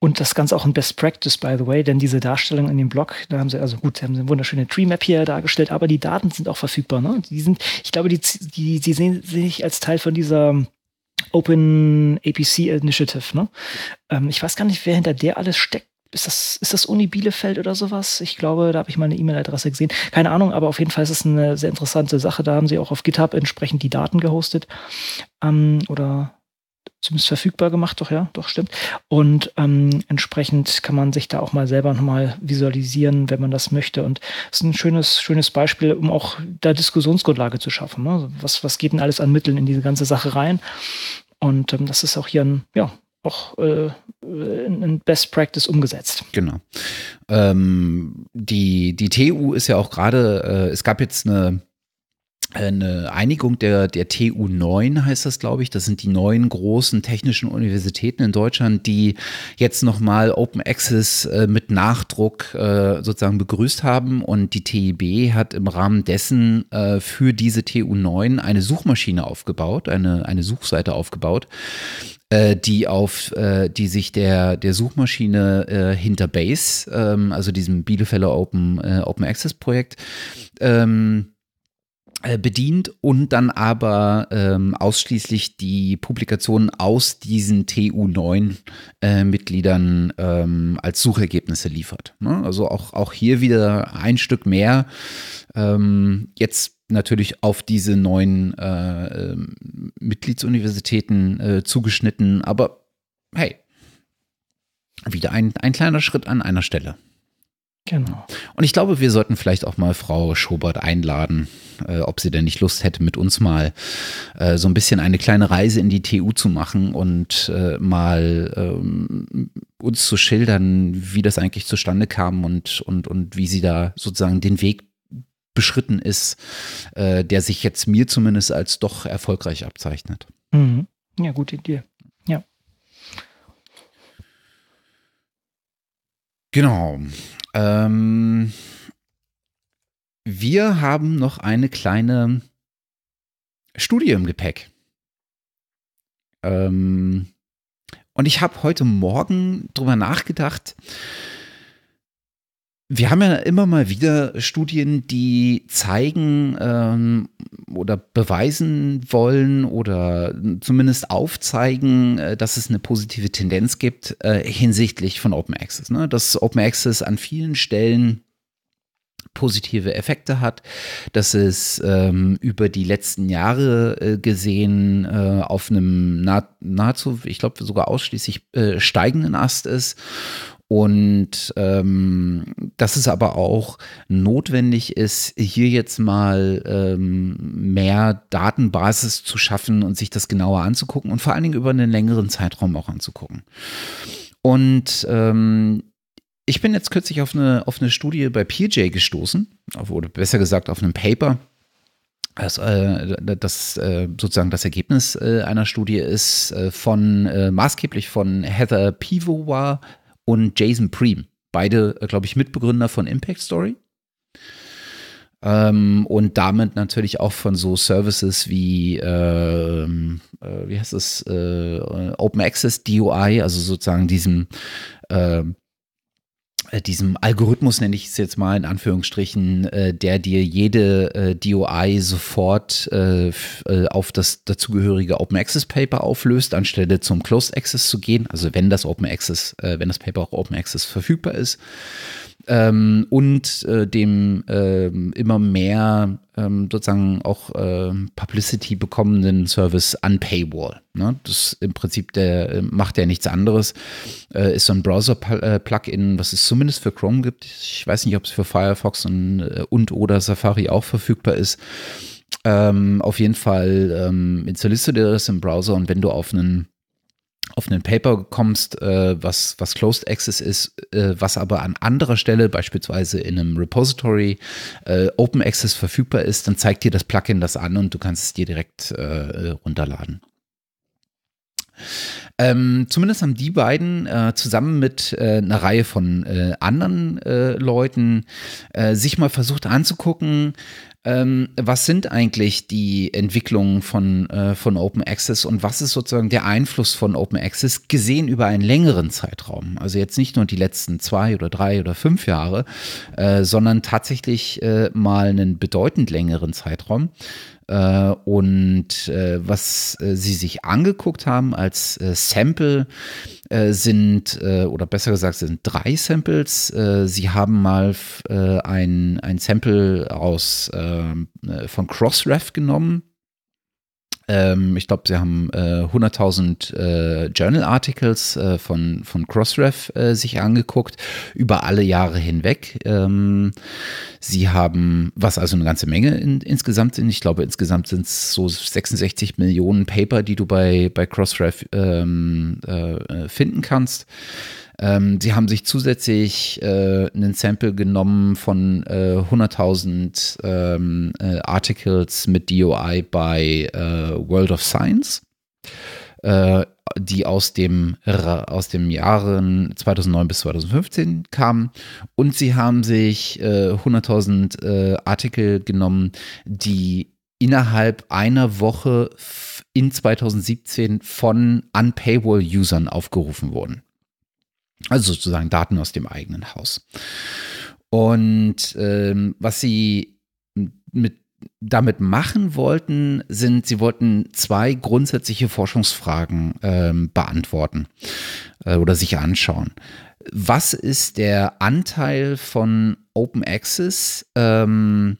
Und das Ganze auch ein Best Practice, by the way, denn diese Darstellung in dem Blog, da haben sie, also gut, sie haben eine wunderschöne Tree Map hier dargestellt, aber die Daten sind auch verfügbar. Ne? Die sind, ich glaube, die, die, die sehen sich als Teil von dieser Open APC Initiative. Ne? Ähm, ich weiß gar nicht, wer hinter der alles steckt. Ist das, ist das Uni Bielefeld oder sowas? Ich glaube, da habe ich mal eine E-Mail-Adresse gesehen. Keine Ahnung, aber auf jeden Fall ist es eine sehr interessante Sache. Da haben sie auch auf GitHub entsprechend die Daten gehostet. Ähm, oder zumindest verfügbar gemacht, doch ja, doch stimmt. Und ähm, entsprechend kann man sich da auch mal selber nochmal visualisieren, wenn man das möchte. Und es ist ein schönes, schönes Beispiel, um auch da Diskussionsgrundlage zu schaffen. Ne? Also was, was geht denn alles an Mitteln in diese ganze Sache rein? Und ähm, das ist auch hier ein, ja, auch äh, in Best Practice umgesetzt. Genau. Ähm, die, die TU ist ja auch gerade, äh, es gab jetzt eine eine Einigung der, der TU 9 heißt das, glaube ich. Das sind die neun großen technischen Universitäten in Deutschland, die jetzt nochmal Open Access äh, mit Nachdruck äh, sozusagen begrüßt haben. Und die TIB hat im Rahmen dessen äh, für diese TU 9 eine Suchmaschine aufgebaut, eine, eine Suchseite aufgebaut, äh, die auf, äh, die sich der, der Suchmaschine äh, hinter Base, ähm, also diesem Bielefeller Open, Open Access Projekt, ähm, äh, bedient und dann aber ähm, ausschließlich die Publikationen aus diesen TU9-Mitgliedern äh, ähm, als Suchergebnisse liefert. Ne? Also auch, auch hier wieder ein Stück mehr. Ähm, jetzt natürlich auf diese neuen äh, ähm, Mitgliedsuniversitäten äh, zugeschnitten, aber hey, wieder ein, ein kleiner Schritt an einer Stelle. Genau. Und ich glaube, wir sollten vielleicht auch mal Frau Schobert einladen, äh, ob sie denn nicht Lust hätte, mit uns mal äh, so ein bisschen eine kleine Reise in die TU zu machen und äh, mal ähm, uns zu schildern, wie das eigentlich zustande kam und, und, und wie sie da sozusagen den Weg beschritten ist, äh, der sich jetzt mir zumindest als doch erfolgreich abzeichnet. Mhm. Ja, gute Idee. Ja. Genau. Ähm, wir haben noch eine kleine Studie im Gepäck. Ähm, und ich habe heute Morgen drüber nachgedacht. Wir haben ja immer mal wieder Studien, die zeigen ähm, oder beweisen wollen oder zumindest aufzeigen, äh, dass es eine positive Tendenz gibt äh, hinsichtlich von Open Access. Ne? Dass Open Access an vielen Stellen positive Effekte hat, dass es ähm, über die letzten Jahre äh, gesehen äh, auf einem nah nahezu, ich glaube sogar ausschließlich äh, steigenden Ast ist und ähm, dass es aber auch notwendig ist, hier jetzt mal ähm, mehr Datenbasis zu schaffen und sich das genauer anzugucken und vor allen Dingen über einen längeren Zeitraum auch anzugucken. Und ähm, ich bin jetzt kürzlich auf eine, auf eine Studie bei PJ gestoßen, oder besser gesagt auf einem Paper, das, äh, das äh, sozusagen das Ergebnis äh, einer Studie ist von maßgeblich von Heather Pivowa, und Jason Preem. Beide, äh, glaube ich, Mitbegründer von Impact Story. Ähm, und damit natürlich auch von so Services wie, äh, äh, wie heißt es, äh, Open Access DUI, also sozusagen diesem ähm, äh, diesem Algorithmus, nenne ich es jetzt mal in Anführungsstrichen, äh, der dir jede äh, DOI sofort äh, äh, auf das dazugehörige Open Access Paper auflöst, anstelle zum Closed Access zu gehen. Also wenn das Open Access, äh, wenn das Paper auch Open Access verfügbar ist ähm, und äh, dem äh, immer mehr ähm, sozusagen auch äh, Publicity bekommenden Service Unpaywall. Ne? Das im Prinzip der äh, macht ja nichts anderes. Äh, ist so ein Browser-Plugin, was es zumindest für Chrome gibt. Ich weiß nicht, ob es für Firefox und, äh, und oder Safari auch verfügbar ist. Ähm, auf jeden Fall ähm, installierst du dir das im Browser und wenn du auf einen auf ein Paper kommst, äh, was, was Closed Access ist, äh, was aber an anderer Stelle, beispielsweise in einem Repository, äh, Open Access verfügbar ist, dann zeigt dir das Plugin das an und du kannst es dir direkt äh, runterladen. Ähm, zumindest haben die beiden äh, zusammen mit äh, einer Reihe von äh, anderen äh, Leuten äh, sich mal versucht anzugucken, ähm, was sind eigentlich die Entwicklungen von, äh, von Open Access und was ist sozusagen der Einfluss von Open Access gesehen über einen längeren Zeitraum? Also jetzt nicht nur die letzten zwei oder drei oder fünf Jahre, sondern tatsächlich mal einen bedeutend längeren Zeitraum. Äh, und äh, was äh, sie sich angeguckt haben als Sample sind, oder besser gesagt, sind drei Samples. sie haben mal ein, ein Sample aus, von Crossref genommen ähm, ich glaube, sie haben äh, 100.000 äh, Journal-Articles äh, von, von Crossref äh, sich angeguckt, über alle Jahre hinweg. Ähm, sie haben, was also eine ganze Menge in, insgesamt sind, ich glaube, insgesamt sind es so 66 Millionen Paper, die du bei, bei Crossref ähm, äh, finden kannst. Ähm, sie haben sich zusätzlich äh, einen Sample genommen von äh, 100.000 ähm, äh, Articles mit DOI bei äh, World of Science, äh, die aus dem, aus dem Jahren 2009 bis 2015 kamen. Und sie haben sich 100.000 äh, Artikel genommen, die innerhalb einer Woche in 2017 von Unpaywall-Usern aufgerufen wurden. Also sozusagen Daten aus dem eigenen Haus. Und ähm, was sie mit damit machen wollten, sind, sie wollten zwei grundsätzliche Forschungsfragen ähm, beantworten äh, oder sich anschauen. Was ist der Anteil von Open Access ähm,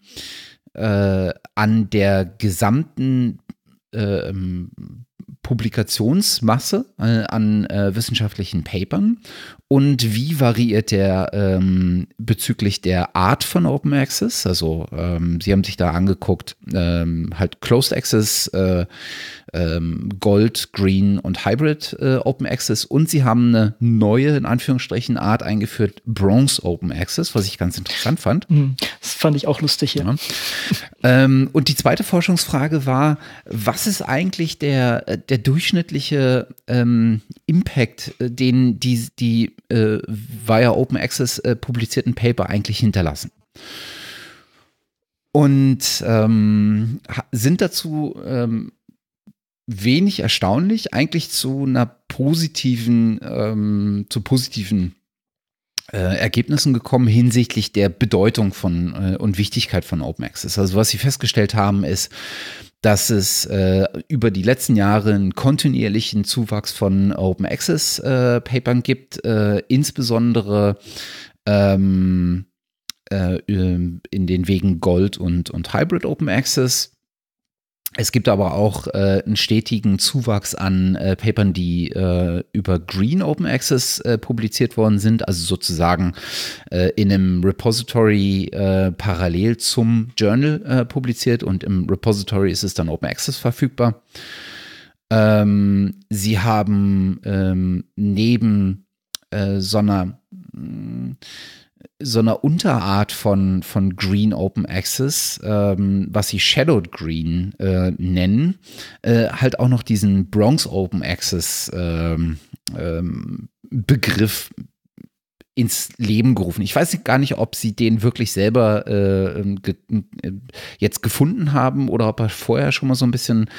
äh, an der gesamten ähm, Publikationsmasse äh, an äh, wissenschaftlichen Papern und wie variiert der ähm, bezüglich der Art von Open Access? Also ähm, Sie haben sich da angeguckt, ähm, halt Closed Access, äh, ähm, Gold, Green und Hybrid äh, Open Access und Sie haben eine neue, in Anführungsstrichen, Art eingeführt, Bronze Open Access, was ich ganz interessant fand. Hm, das fand ich auch lustig, ja. ja. Ähm, und die zweite Forschungsfrage war, was ist eigentlich der, der durchschnittliche ähm, Impact, äh, den die, die äh, via Open Access äh, publizierten Paper eigentlich hinterlassen. Und ähm, sind dazu ähm, wenig erstaunlich, eigentlich zu einer positiven, ähm, zu positiven äh, Ergebnissen gekommen hinsichtlich der Bedeutung von äh, und Wichtigkeit von Open Access. Also was sie festgestellt haben, ist, dass es äh, über die letzten Jahre einen kontinuierlichen Zuwachs von Open Access äh, Papern gibt, äh, insbesondere ähm, äh, in den Wegen Gold und, und Hybrid Open Access. Es gibt aber auch äh, einen stetigen Zuwachs an äh, Papern, die äh, über Green Open Access äh, publiziert worden sind, also sozusagen äh, in einem Repository äh, parallel zum Journal publiziert und im Repository ist es dann Open Access verfügbar. Ähm, sie haben ähm, neben so einer so einer Unterart von, von Green Open Access, ähm, was sie Shadowed Green äh, nennen, äh, halt auch noch diesen Bronx Open Access ähm, ähm, Begriff ins Leben gerufen. Ich weiß gar nicht, ob sie den wirklich selber äh, ähm, ge äh, jetzt gefunden haben oder ob er vorher schon mal so ein bisschen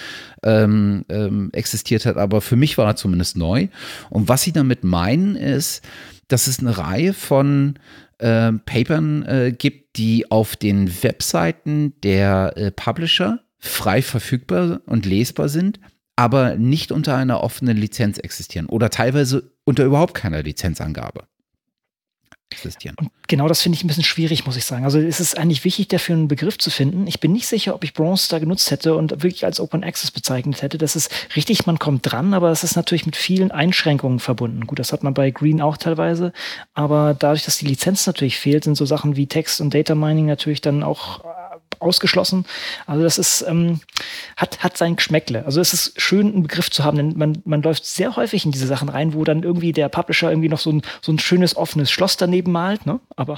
ähm, ähm, existiert hat, aber für mich war er zumindest neu. Und was sie damit meinen ist, dass es eine Reihe von äh, Papern äh, gibt, die auf den Webseiten der äh, Publisher frei verfügbar und lesbar sind, aber nicht unter einer offenen Lizenz existieren oder teilweise unter überhaupt keiner Lizenzangabe existieren. Und genau das finde ich ein bisschen schwierig, muss ich sagen. Also es ist eigentlich wichtig, dafür einen Begriff zu finden. Ich bin nicht sicher, ob ich Bronze da genutzt hätte und wirklich als Open Access bezeichnet hätte. Das ist richtig, man kommt dran, aber es ist natürlich mit vielen Einschränkungen verbunden. Gut, das hat man bei Green auch teilweise, aber dadurch, dass die Lizenz natürlich fehlt, sind so Sachen wie Text und Data Mining natürlich dann auch ausgeschlossen. Also das ist, ähm, hat, hat sein Geschmäckle. Also es ist schön, einen Begriff zu haben, denn man, man läuft sehr häufig in diese Sachen rein, wo dann irgendwie der Publisher irgendwie noch so ein, so ein schönes offenes Schloss daneben malt, ne? Aber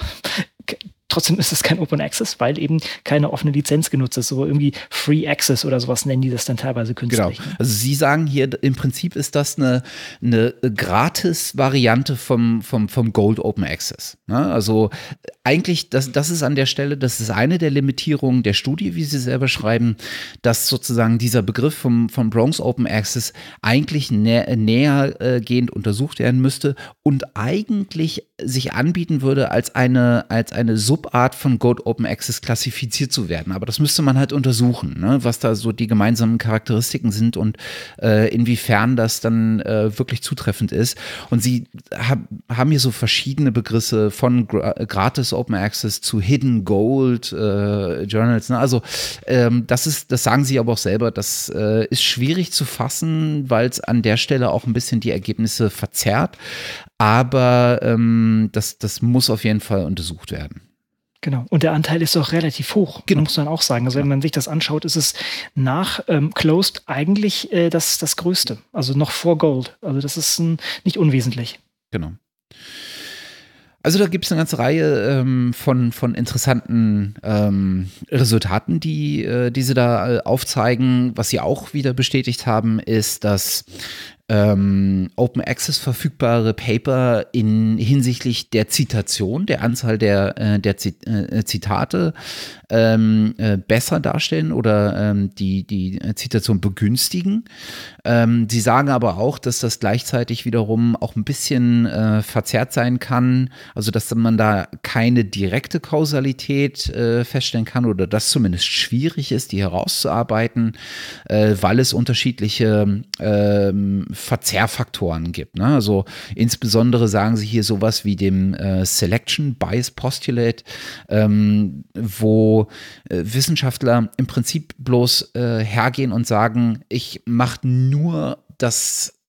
trotzdem ist es kein Open Access, weil eben keine offene Lizenz genutzt ist. So irgendwie Free Access oder sowas nennen die das dann teilweise künstlich. Genau. Also Sie sagen hier, im Prinzip ist das eine, eine Gratis-Variante vom, vom, vom Gold Open Access. Ne? Also eigentlich, das, das ist an der Stelle, das ist eine der Limitierungen der Studie, wie Sie selber schreiben, dass sozusagen dieser Begriff vom, vom Bronx Open Access eigentlich nä nähergehend untersucht werden müsste und eigentlich sich anbieten würde, als eine, als eine Subart von Goat Open Access klassifiziert zu werden. Aber das müsste man halt untersuchen, ne? was da so die gemeinsamen Charakteristiken sind und äh, inwiefern das dann äh, wirklich zutreffend ist. Und sie hab, haben hier so verschiedene Begriffe von gra gratis Open Access zu Hidden Gold äh, Journals. Ne? Also ähm, das ist, das sagen sie aber auch selber, das äh, ist schwierig zu fassen, weil es an der Stelle auch ein bisschen die Ergebnisse verzerrt. Aber ähm, das, das muss auf jeden Fall untersucht werden. Genau. Und der Anteil ist doch relativ hoch, genau. muss man auch sagen. Also wenn man sich das anschaut, ist es nach ähm, Closed eigentlich äh, das, das Größte. Also noch vor Gold. Also das ist ein, nicht unwesentlich. Genau. Also da gibt es eine ganze Reihe ähm, von, von interessanten ähm, Resultaten, die, äh, die sie da äh, aufzeigen. Was sie auch wieder bestätigt haben, ist, dass ähm, Open Access verfügbare Paper in hinsichtlich der Zitation, der Anzahl der, äh, der äh, Zitate ähm, äh, besser darstellen oder ähm, die, die Zitation begünstigen. Ähm, sie sagen aber auch, dass das gleichzeitig wiederum auch ein bisschen äh, verzerrt sein kann, also dass man da keine direkte Kausalität äh, feststellen kann oder dass zumindest schwierig ist, die herauszuarbeiten, weil es unterschiedliche ähm, Verzerrfaktoren gibt. Ne? Also insbesondere sagen sie hier sowas wie dem äh, Selection Bias Postulate, ähm, wo äh, Wissenschaftler im Prinzip bloß äh, hergehen und sagen, ich mache nur das,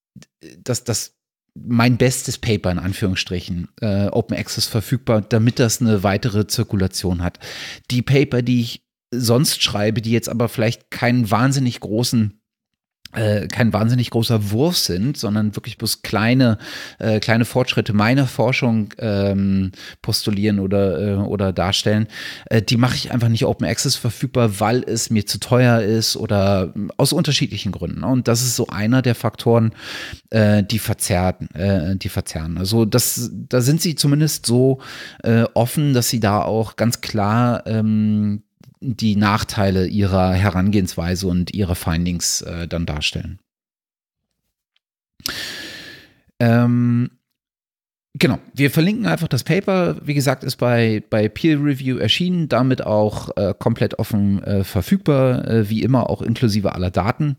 das, das mein bestes Paper in Anführungsstrichen äh, Open Access verfügbar, damit das eine weitere Zirkulation hat. Die Paper, die ich sonst schreibe, die jetzt aber vielleicht keinen wahnsinnig großen äh, kein wahnsinnig großer Wurf sind, sondern wirklich bloß kleine, äh, kleine Fortschritte meiner Forschung ähm, postulieren oder, äh, oder darstellen, äh, die mache ich einfach nicht Open Access verfügbar, weil es mir zu teuer ist oder aus unterschiedlichen Gründen. Und das ist so einer der Faktoren, äh, die verzerren, äh, die verzerren. Also das, da sind sie zumindest so äh, offen, dass sie da auch ganz klar ähm, die Nachteile ihrer Herangehensweise und ihrer Findings äh, dann darstellen. Ähm, Genau, wir verlinken einfach das Paper. Wie gesagt, ist bei, bei Peer Review erschienen, damit auch äh, komplett offen äh, verfügbar, äh, wie immer auch inklusive aller Daten.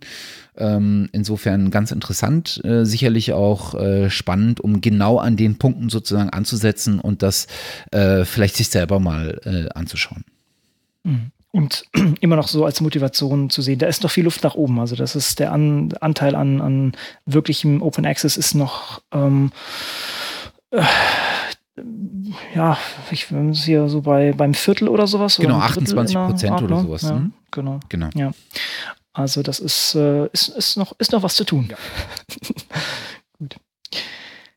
Ähm, insofern ganz interessant, äh, sicherlich auch äh, spannend, um genau an den Punkten sozusagen anzusetzen und das äh, vielleicht sich selber mal anzuschauen. Mhm. Und (clears throat) immer noch so als Motivation zu sehen, da ist noch viel Luft nach oben. Also das ist der an, Anteil an, an wirklichem Open Access ist noch ähm, äh, ja, ich bin hier so bei beim Viertel oder sowas. Genau, 28 Prozent oder sowas. Ja, hm? Genau. Genau. Ja. Also das ist, äh, ist, ist, noch, ist noch was zu tun. Ja. (laughs) Gut.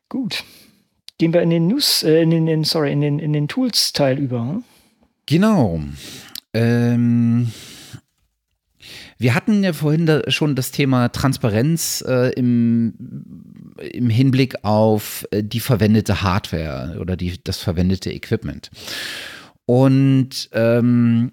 Gut. Gehen wir in den News, äh, in den, sorry, in den, in den Tools-Teil über. Hm? Genau. Ähm, wir hatten ja vorhin da schon das Thema Transparenz äh, im, im Hinblick auf äh, die verwendete Hardware oder die, das verwendete Equipment. Und ähm,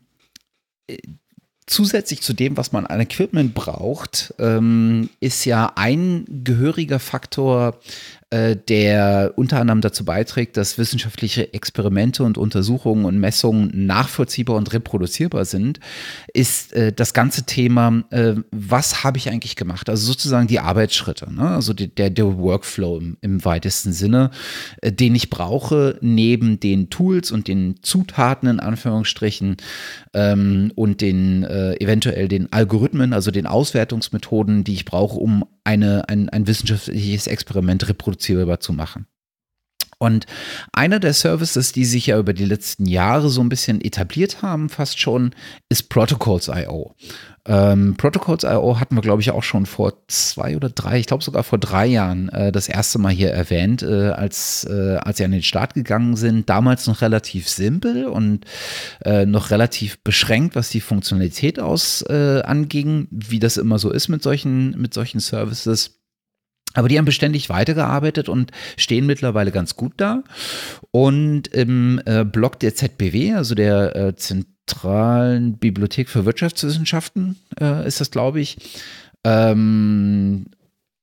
zusätzlich zu dem, was man an Equipment braucht, ähm, ist ja ein gehöriger Faktor äh, der unter anderem dazu beiträgt, dass wissenschaftliche Experimente und Untersuchungen und Messungen nachvollziehbar und reproduzierbar sind, ist äh, das ganze Thema, äh, was habe ich eigentlich gemacht? Also sozusagen die Arbeitsschritte, ne? also die, der, der Workflow im, im weitesten Sinne, äh, den ich brauche, neben den Tools und den Zutaten in Anführungsstrichen ähm, und den äh, eventuell den Algorithmen, also den Auswertungsmethoden, die ich brauche, um eine, ein, ein wissenschaftliches Experiment reproduzierbar zu machen. Und einer der Services, die sich ja über die letzten Jahre so ein bisschen etabliert haben, fast schon, ist Protocols.io. Ähm, Protocols.io hatten wir, glaube ich, auch schon vor zwei oder drei, ich glaube sogar vor drei Jahren äh, das erste Mal hier erwähnt, äh, als, äh, als sie an den Start gegangen sind. Damals noch relativ simpel und äh, noch relativ beschränkt, was die Funktionalität aus äh, anging, wie das immer so ist mit solchen, mit solchen Services. Aber die haben beständig weitergearbeitet und stehen mittlerweile ganz gut da. Und im äh, Blog der ZBW, also der äh, Zentralen Bibliothek für Wirtschaftswissenschaften, äh, ist das, glaube ich, ähm,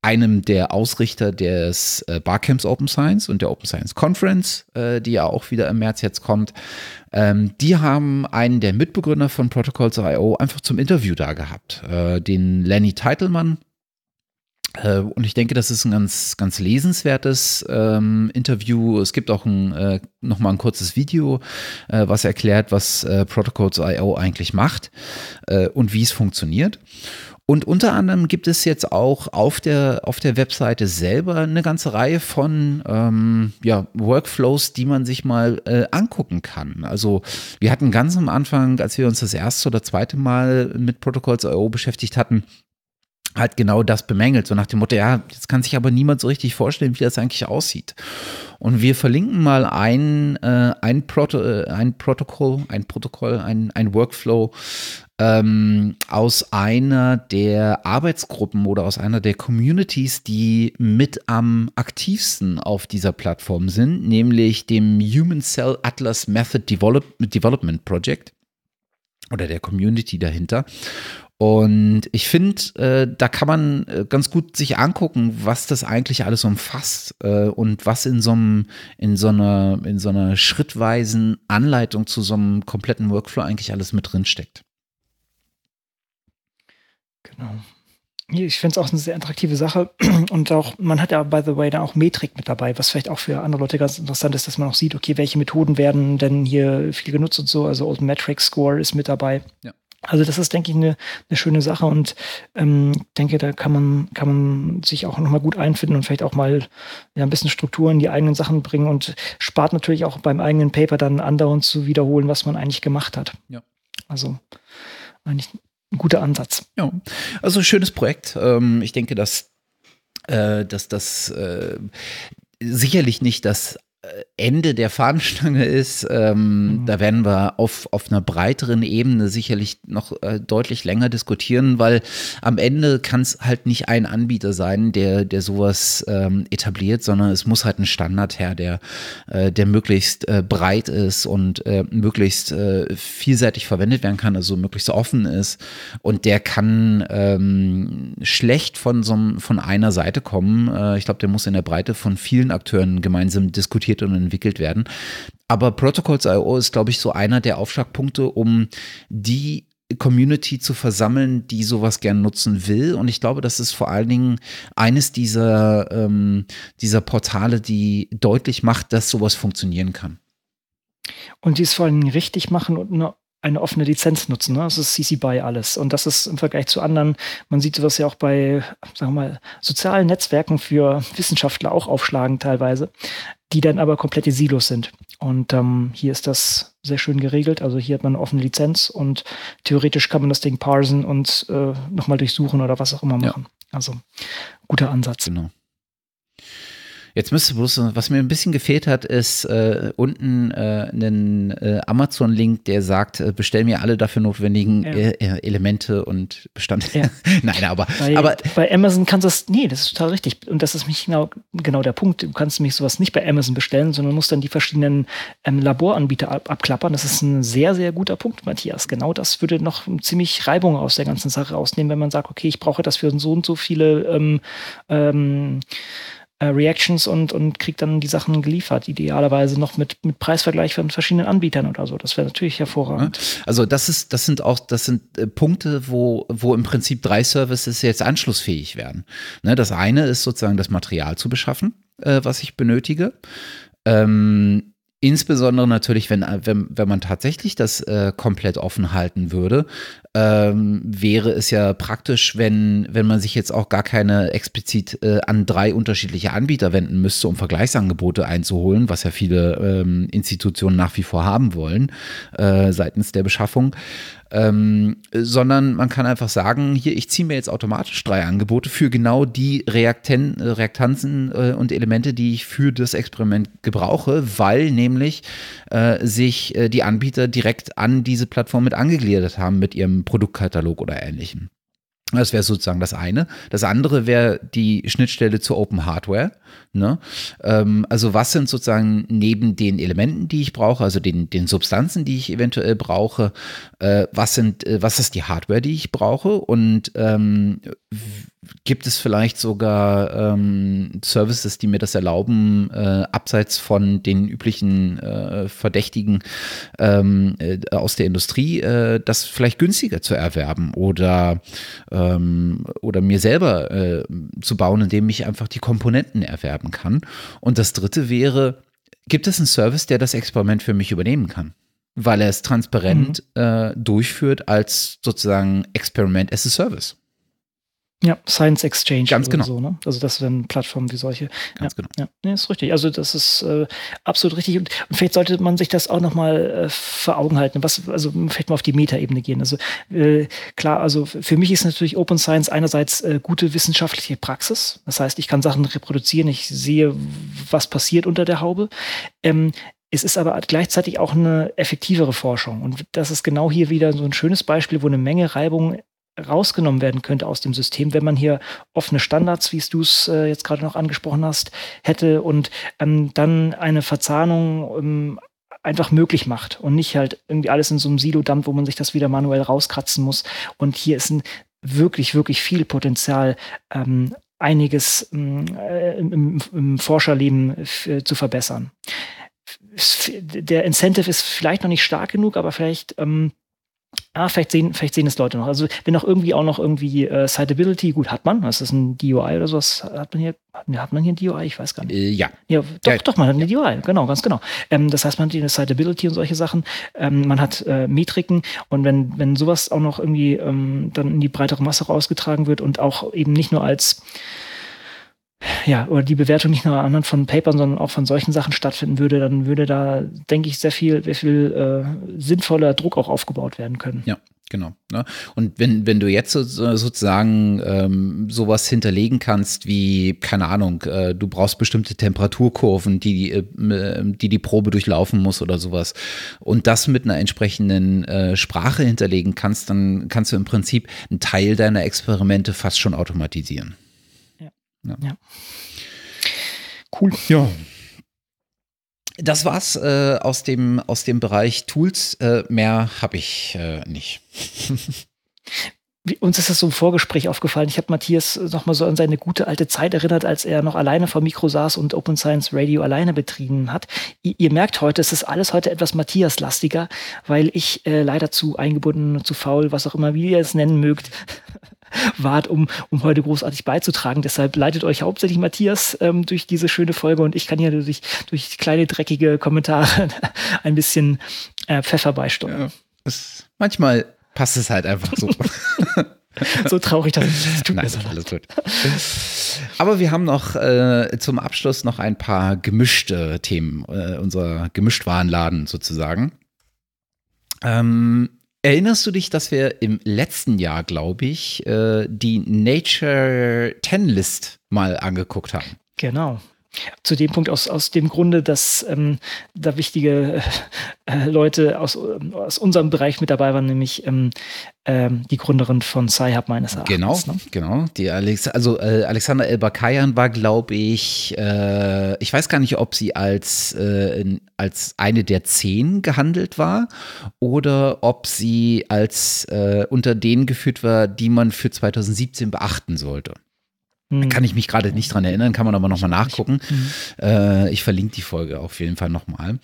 einem der Ausrichter des äh, Barcamps Open Science und der Open Science Conference, äh, die ja auch wieder im März jetzt kommt. Ähm, die haben einen der Mitbegründer von Protocols.io einfach zum Interview da gehabt, äh, den Lenny Teitelmann und ich denke, das ist ein ganz, ganz lesenswertes ähm, Interview. Es gibt auch ein, äh, nochmal ein kurzes Video, äh, was erklärt, was äh, Protocols.io eigentlich macht äh, und wie es funktioniert. Und unter anderem gibt es jetzt auch auf der, auf der Webseite selber eine ganze Reihe von ähm, ja, Workflows, die man sich mal äh, angucken kann. Also wir hatten ganz am Anfang, als wir uns das erste oder zweite Mal mit Protocols.io beschäftigt hatten, halt genau das bemängelt, so nach dem Motto, ja, jetzt kann sich aber niemand so richtig vorstellen, wie das eigentlich aussieht. Und wir verlinken mal ein, äh, ein, Proto, äh, ein Protokoll, ein Protokoll, ein, ein Workflow ähm, aus einer der Arbeitsgruppen oder aus einer der Communities, die mit am aktivsten auf dieser Plattform sind, nämlich dem Human Cell Atlas Method Develop Development Project oder der Community dahinter. Und ich finde, äh, da kann man äh, ganz gut sich angucken, was das eigentlich alles umfasst äh, und was in so einem, in so einer, in so einer schrittweisen Anleitung zu so einem kompletten Workflow eigentlich alles mit drin steckt. Genau. Ich finde es auch eine sehr attraktive Sache. (clears throat) Und auch, man hat ja, by the way, da auch Metrik mit dabei, was vielleicht auch für andere Leute ganz interessant ist, dass man auch sieht, okay, welche Methoden werden denn hier viel genutzt und so. Also Old Metric Score ist mit dabei. Ja. Also das ist, denke ich, eine, eine schöne Sache und ähm, denke, da kann man, kann man sich auch nochmal gut einfinden und vielleicht auch mal ja, ein bisschen Struktur in die eigenen Sachen bringen und spart natürlich auch beim eigenen Paper dann andauernd zu wiederholen, was man eigentlich gemacht hat. Ja. Also eigentlich ein guter Ansatz. Ja, also schönes Projekt. Ähm, ich denke, dass, äh, dass das äh, sicherlich nicht das Ende der Fahnenstange ist. Ähm, mhm. Da werden wir auf, auf einer breiteren Ebene sicherlich noch äh, deutlich länger diskutieren, weil am Ende kann es halt nicht ein Anbieter sein, der, der sowas ähm, etabliert, sondern es muss halt ein Standard her, der, äh, der möglichst äh, breit ist und äh, möglichst äh, vielseitig verwendet werden kann, also möglichst offen ist. Und der kann ähm, schlecht von, so, von einer Seite kommen. Äh, ich glaube, der muss in der Breite von vielen Akteuren gemeinsam diskutiert diskutiert und entwickelt werden. Aber Protocols.io ist, glaube ich, so einer der Aufschlagpunkte, um die Community zu versammeln, die sowas gern nutzen will. Und ich glaube, das ist vor allen Dingen eines dieser, ähm, dieser Portale, die deutlich macht, dass sowas funktionieren kann. Und die es vor allen Dingen richtig machen und eine eine offene Lizenz nutzen. Ne? Das ist CC BY alles. Und das ist im Vergleich zu anderen, man sieht sowas ja auch bei, sagen wir mal, sozialen Netzwerken für Wissenschaftler auch aufschlagen teilweise, die dann aber komplette Silos sind. Und ähm, hier ist das sehr schön geregelt. Also hier hat man eine offene Lizenz und theoretisch kann man das Ding parsen und äh, nochmal durchsuchen oder was auch immer machen. Ja. Also guter Ansatz. Genau. Jetzt müsste bloß, was mir ein bisschen gefehlt hat, ist äh, unten äh, ein äh, Amazon-Link, der sagt, äh, bestell mir alle dafür notwendigen ja. Äh, äh, Elemente und Bestandteile. Ja. (laughs) Nein, aber bei, aber bei Amazon kannst du das, nee, das ist total richtig. Und das ist mich genau, genau der Punkt. Du kannst nämlich sowas nicht bei Amazon bestellen, sondern musst dann die verschiedenen ähm, Laboranbieter ab, abklappern. Das ist ein sehr, sehr guter Punkt, Matthias. Genau das würde noch ziemlich Reibung aus der ganzen Sache rausnehmen, wenn man sagt, okay, ich brauche das für so und so viele ähm, ähm, äh, Reactions und, und kriegt dann die Sachen geliefert, idealerweise noch mit, mit Preisvergleich von verschiedenen Anbietern oder so. Das wäre natürlich hervorragend. Also das ist, das sind auch, das sind äh, Punkte, wo, wo im Prinzip drei Services jetzt anschlussfähig werden. Ne, das eine ist sozusagen das Material zu beschaffen, äh, was ich benötige. Ähm, Insbesondere natürlich, wenn, wenn, wenn man tatsächlich das äh, komplett offen halten würde, ähm, wäre es ja praktisch, wenn, wenn man sich jetzt auch gar keine explizit äh, an drei unterschiedliche Anbieter wenden müsste, um Vergleichsangebote einzuholen, was ja viele ähm, Institutionen nach wie vor haben wollen äh, seitens der Beschaffung ähm, sondern man kann einfach sagen, hier, ich ziehe mir jetzt automatisch drei Angebote für genau die Reakten, Reaktanzen äh, und Elemente, die ich für das Experiment gebrauche, weil nämlich äh, sich äh, die Anbieter direkt an diese Plattform mit angegliedert haben mit ihrem Produktkatalog oder ähnlichem. Das wäre sozusagen das eine. Das andere wäre die Schnittstelle zur Open Hardware. Ne? Ähm, also was sind sozusagen neben den Elementen, die ich brauche, also den, den Substanzen, die ich eventuell brauche, äh, was sind, äh, was ist die Hardware, die ich brauche und ähm, gibt es vielleicht sogar ähm, Services, die mir das erlauben, äh, abseits von den üblichen äh, Verdächtigen ähm, äh, aus der Industrie, äh, das vielleicht günstiger zu erwerben oder, ähm, oder mir selber äh, zu bauen, indem ich einfach die Komponenten erwerben kann. Und das dritte wäre, gibt es einen Service, der das Experiment für mich übernehmen kann? Weil er es transparent mhm. äh, durchführt als sozusagen Experiment as a Service. Ja, Science Exchange. Ganz genau. So, ne? Also das sind Plattformen wie solche. Ganz ja, genau. Ja, nee, ist richtig. Also das ist äh, absolut richtig. Und, und, vielleicht sollte man sich das auch nochmal äh, vor Augen halten. Was, also vielleicht mal auf die Metaebene gehen. Also äh, klar, also für mich ist natürlich Open Science einerseits äh, gute wissenschaftliche Praxis. Das heißt, ich kann Sachen reproduzieren, ich sehe, was passiert unter der Haube. Ähm, es ist aber gleichzeitig auch eine effektivere Forschung. Und das ist genau hier wieder so ein schönes Beispiel, wo eine Menge Reibung rausgenommen werden könnte aus dem System, wenn man hier offene Standards, wie du es äh, jetzt gerade noch angesprochen hast, hätte und ähm, dann eine Verzahnung ähm, einfach möglich macht und nicht halt irgendwie alles in so einem Silo dampft, wo man sich das wieder manuell rauskratzen muss. Und hier ist ein wirklich, wirklich viel Potenzial, ähm, einiges ähm, äh, im, im, Forscherleben äh, zu verbessern. Der Incentive ist vielleicht noch nicht stark genug, aber vielleicht ähm, Ah, vielleicht sehen, vielleicht sehen es Leute noch. Also wenn auch irgendwie auch noch irgendwie äh, Citability, gut, hat man. Das ist ein DUI oder sowas. Hat man hier, hat man hier ein DUI? Ich weiß gar nicht. Äh, ja. Ja, doch, ja. doch, man hat eine DUI, genau, ganz genau. Ähm, das heißt, man hat eine Citability und solche Sachen. Ähm, man hat äh, Metriken und wenn, wenn sowas auch noch irgendwie ähm, dann in die breitere Masse rausgetragen wird und auch eben nicht nur als ja, oder die Bewertung nicht nur anhand von Papern, sondern auch von solchen Sachen stattfinden würde, dann würde da, denke ich, sehr viel, sehr viel äh, sinnvoller Druck auch aufgebaut werden können. Ja, genau. Ne? Und wenn, wenn du jetzt so, sozusagen ähm, sowas hinterlegen kannst, wie, keine Ahnung, äh, du brauchst bestimmte Temperaturkurven, die, äh, die die Probe durchlaufen muss oder sowas, und das mit einer entsprechenden äh, Sprache hinterlegen kannst, dann kannst du im Prinzip einen Teil deiner Experimente fast schon automatisieren. Ja. ja. Cool. Ja. Das war's äh, aus, dem, aus dem Bereich Tools. Äh, mehr habe ich äh, nicht. uns ist das so im Vorgespräch aufgefallen. Ich habe Matthias noch mal so an seine gute alte Zeit erinnert, als er noch alleine vor Mikro saß und Open Science Radio alleine betrieben hat. Ihr, ihr merkt heute, es ist alles heute etwas Matthias-lastiger, weil ich äh, leider zu eingebunden, zu faul, was auch immer, wie ihr es nennen mögt, (laughs) wart, um, um heute großartig beizutragen. Deshalb leitet euch hauptsächlich Matthias ähm, durch diese schöne Folge und ich kann hier durch, durch kleine dreckige Kommentare (laughs) ein bisschen äh, Pfeffer beisteuern. Ja, es, manchmal passt es halt einfach so. (laughs) so traurig, dass es tut Nein, mir alles gut. Aber wir haben noch äh, zum Abschluss noch ein paar gemischte Themen, äh, unser Gemischtwarenladen sozusagen. Ähm, Erinnerst du dich, dass wir im letzten Jahr, glaube ich, äh, die Nature 10 List mal angeguckt haben? Genau. Zu dem Punkt aus, aus dem Grunde, dass ähm, da wichtige äh, Leute aus, aus unserem Bereich mit dabei waren, nämlich ähm, ähm, die Gründerin von Sci-Hub meines Erachtens. Genau, ne? genau. Die Alex also äh, Alexander Elbakayan war, glaube ich, äh, ich weiß gar nicht, ob sie als, äh, als eine der zehn gehandelt war oder ob sie als äh, unter denen geführt war, die man für 2017 beachten sollte. Da kann ich mich gerade nicht dran erinnern, kann man aber nochmal nachgucken. Mhm. Äh, ich verlinke die Folge auf jeden Fall nochmal.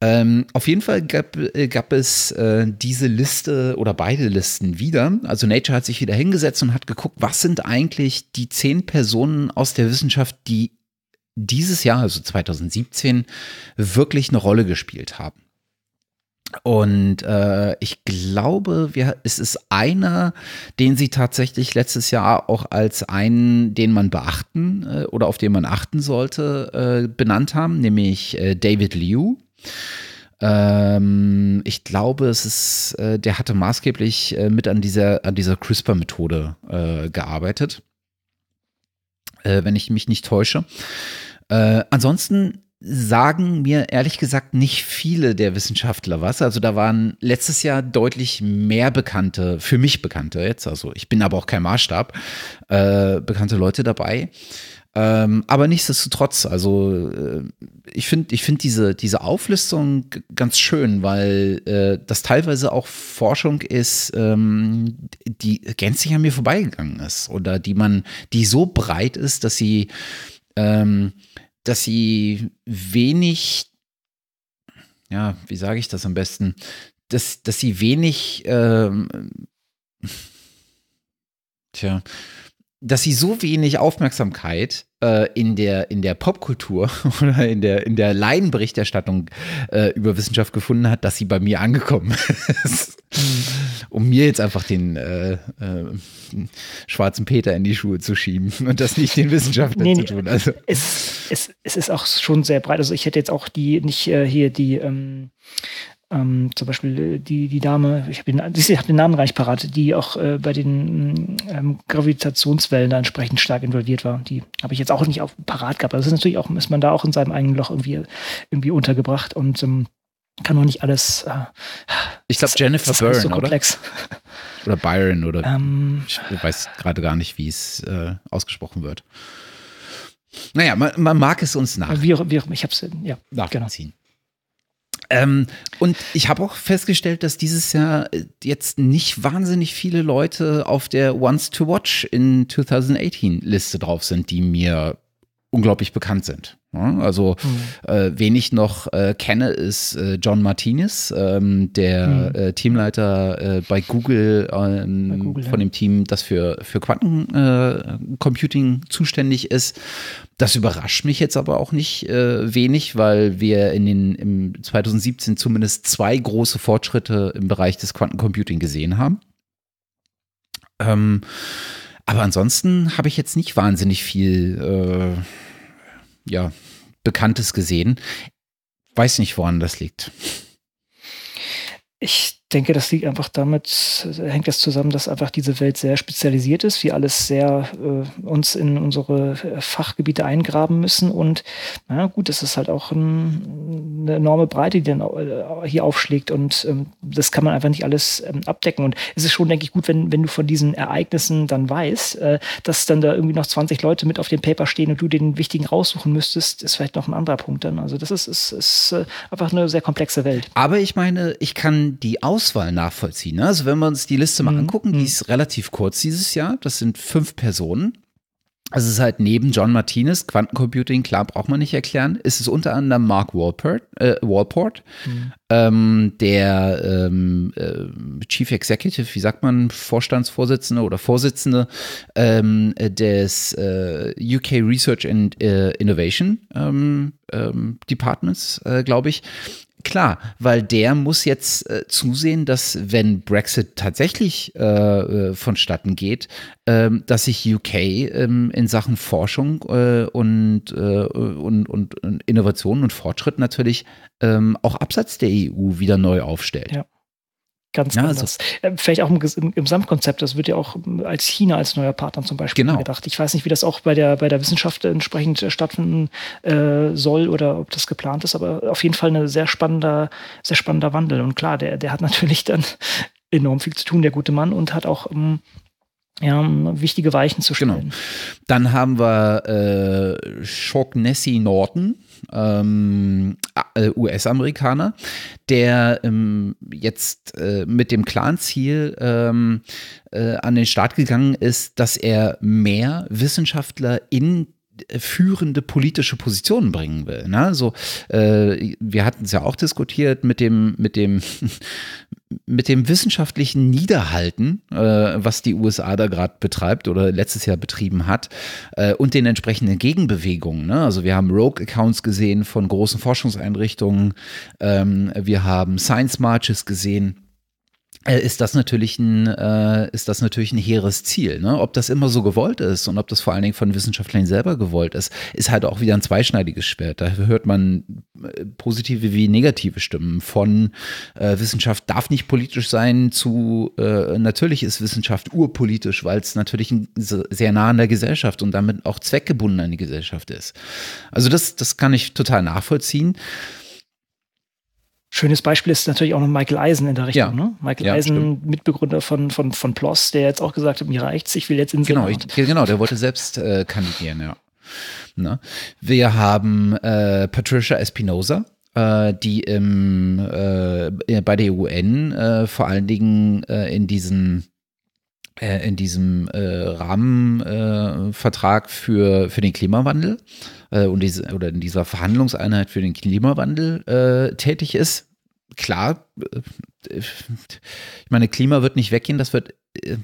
Ähm, auf jeden Fall gab, äh, gab es äh, diese Liste oder beide Listen wieder. Also Nature hat sich wieder hingesetzt und hat geguckt, was sind eigentlich die zehn Personen aus der Wissenschaft, die dieses Jahr, also 2017, wirklich eine Rolle gespielt haben. Und äh, ich glaube, wir, es ist einer, den sie tatsächlich letztes Jahr auch als einen, den man beachten äh, oder auf den man achten sollte, äh, benannt haben, nämlich äh, David Liu. Ähm, ich glaube, es ist, äh, der hatte maßgeblich äh, mit an dieser, an dieser CRISPR-Methode gearbeitet, wenn ich mich nicht täusche. ansonsten sagen mir ehrlich gesagt nicht viele der Wissenschaftler was. Also da waren letztes Jahr deutlich mehr bekannte, für mich bekannte jetzt, also ich bin aber auch kein Maßstab, äh, bekannte Leute dabei. Ähm, aber nichtsdestotrotz, also äh, ich finde ich find diese, diese Auflistung ganz schön, weil äh, das teilweise auch Forschung ist, ähm, die gänzlich an mir vorbeigegangen ist oder die man, die so breit ist, dass sie ähm, dass sie wenig, ja, wie sage ich das am besten, dass, dass sie wenig, ähm, tja, dass sie so wenig Aufmerksamkeit äh, in der, in der Popkultur (laughs) oder in der, in der Laienberichterstattung äh, über Wissenschaft gefunden hat, dass sie bei mir angekommen (laughs) ist. Um mir jetzt einfach den äh, äh, schwarzen Peter in die Schuhe zu schieben und das nicht den Wissenschaftlern nee, zu tun. Also. Es, es, es ist auch schon sehr breit. Also ich hätte jetzt auch die nicht äh, hier die ähm, ähm, zum Beispiel äh, die, die Dame, ich habe den, hab den Namen gar nicht parat, die auch äh, bei den ähm, Gravitationswellen da entsprechend stark involviert war. Die habe ich jetzt auch nicht auf parat gehabt. Also ist natürlich auch, ist man da auch in seinem eigenen Loch irgendwie, irgendwie untergebracht und ähm, kann noch nicht alles. Äh, ich glaube Jennifer Byrne, so oder? Oder Byron oder ähm, ich weiß gerade gar nicht, wie es äh, ausgesprochen wird. Naja, man, man mag es uns nach. Wie, wie, ich habe es ja nachvollziehen. Genau. Ähm, und ich habe auch festgestellt, dass dieses Jahr äh, jetzt nicht wahnsinnig viele Leute auf der Ones to Watch in 2018 Liste drauf sind, die mir unglaublich bekannt sind. Also mhm. äh, wen ich noch äh, kenne, ist äh, John Martinez, ähm, der mhm. äh, Teamleiter äh, bei, Google, ähm, bei, Google, von dem Team, das für, für Quantencomputing äh, zuständig ist. Das überrascht mich jetzt aber auch nicht wenig, weil wir in den im 2017 zumindest zwei große Fortschritte im Bereich des Quantencomputing gesehen haben. Ähm, aber ansonsten habe ich jetzt nicht wahnsinnig viel ja, Bekanntes gesehen. Weiß nicht, woran das liegt. Ich denke, das liegt einfach damit, hängt das zusammen, dass einfach diese Welt sehr spezialisiert ist, wir alles sehr äh, uns in unsere Fachgebiete eingraben müssen und na gut, das ist halt auch ein, eine enorme Breite, die dann äh, hier aufschlägt und ähm, das kann man einfach nicht alles ähm, abdecken und es ist schon, denke ich, gut, wenn, wenn du von diesen Ereignissen dann weißt, äh, dass dann da irgendwie noch 20 Leute mit auf dem Paper stehen und du den wichtigen raussuchen müsstest, ist vielleicht noch ein anderer Punkt dann. Also das ist, ist, ist äh, einfach eine sehr komplexe Welt. Aber ich meine, ich kann die Aus Auswahl nachvollziehen. Ne? Also wenn wir uns die Liste mal mhm. angucken, die mhm. ist relativ kurz dieses Jahr. Das sind fünf Personen. Also es ist halt neben John Martinez, Quantencomputing, klar, braucht man nicht erklären, ist es unter anderem Mark Walport, äh, Walport mhm. Ähm, der ähm, äh, Chief Executive, wie sagt man, Vorstandsvorsitzende oder Vorsitzende ähm, des äh, UK Research and äh, Innovation ähm, ähm, Departments, äh, glaube ich. Klar, weil der muss jetzt äh, zusehen, dass wenn Brexit tatsächlich äh, äh vonstatten geht, ähm, dass sich UK ähm, in Sachen Forschung äh, und, äh, und, und, Innovation und Fortschritt natürlich ähm, auch abseits der EU wieder neu aufstellt. Ja ganz ja, anders. Also, Vielleicht auch im, im, im Gesamtkonzept, das wird ja auch als China als neuer Partner zum Beispiel genau. gedacht. Ich weiß nicht, wie das auch bei der, bei der Wissenschaft entsprechend stattfinden äh, soll oder ob das geplant ist, aber auf jeden Fall ein sehr spannender, sehr spannender Wandel. Und klar, der, der hat natürlich (laughs) dann enorm viel zu tun, der gute Mann, und hat auch ähm, ja, wichtige Weichen zu genau. stellen. Genau. Dann haben wir äh, Shognesi Norton, ähm, äh, US-Amerikaner, der ähm, jetzt äh, mit dem klaren Ziel ähm, äh, an den Start gegangen ist, dass er mehr Wissenschaftler in führende politische Positionen bringen will. Ne? So, äh, wir hatten es ja auch diskutiert mit dem, mit dem (laughs) mit dem wissenschaftlichen Niederhalten, äh, was die USA da gerade betreibt oder letztes Jahr betrieben hat, äh, und den entsprechenden Gegenbewegungen. Ne? Also wir haben Rogue-Accounts gesehen von großen Forschungseinrichtungen, ähm, wir haben Science Marches gesehen ist das natürlich ein, äh, ist das natürlich ein hehres Ziel. Ne? Ob das immer so gewollt ist und ob das vor allen Dingen von Wissenschaftlern selber gewollt ist, ist halt auch wieder ein zweischneidiges Schwert. Da hört man äh, positive wie negative Stimmen von äh, Wissenschaft darf nicht politisch sein zu äh, natürlich ist Wissenschaft urpolitisch, weil es natürlich sehr nah an der Gesellschaft und damit auch zweckgebunden an die Gesellschaft ist. Also das, das kann ich total nachvollziehen. Schönes Beispiel ist natürlich auch noch Michael Eisen in der Richtung. Ja. Ne? Michael ja, Eisen, stimmt. Mitbegründer von, von, von PLOS, der jetzt auch gesagt hat, mir reicht's, ich will jetzt in Genau, ich, genau der wollte selbst äh, kandidieren, ja. Ne? Wir haben äh, Patricia Espinosa, äh, die im, äh, bei der UN äh, vor allen Dingen äh, in diesem in diesem Rahmenvertrag für, für den Klimawandel und diese, oder in dieser Verhandlungseinheit für den Klimawandel tätig ist klar, ich meine, Klima wird nicht weggehen, das wird äh,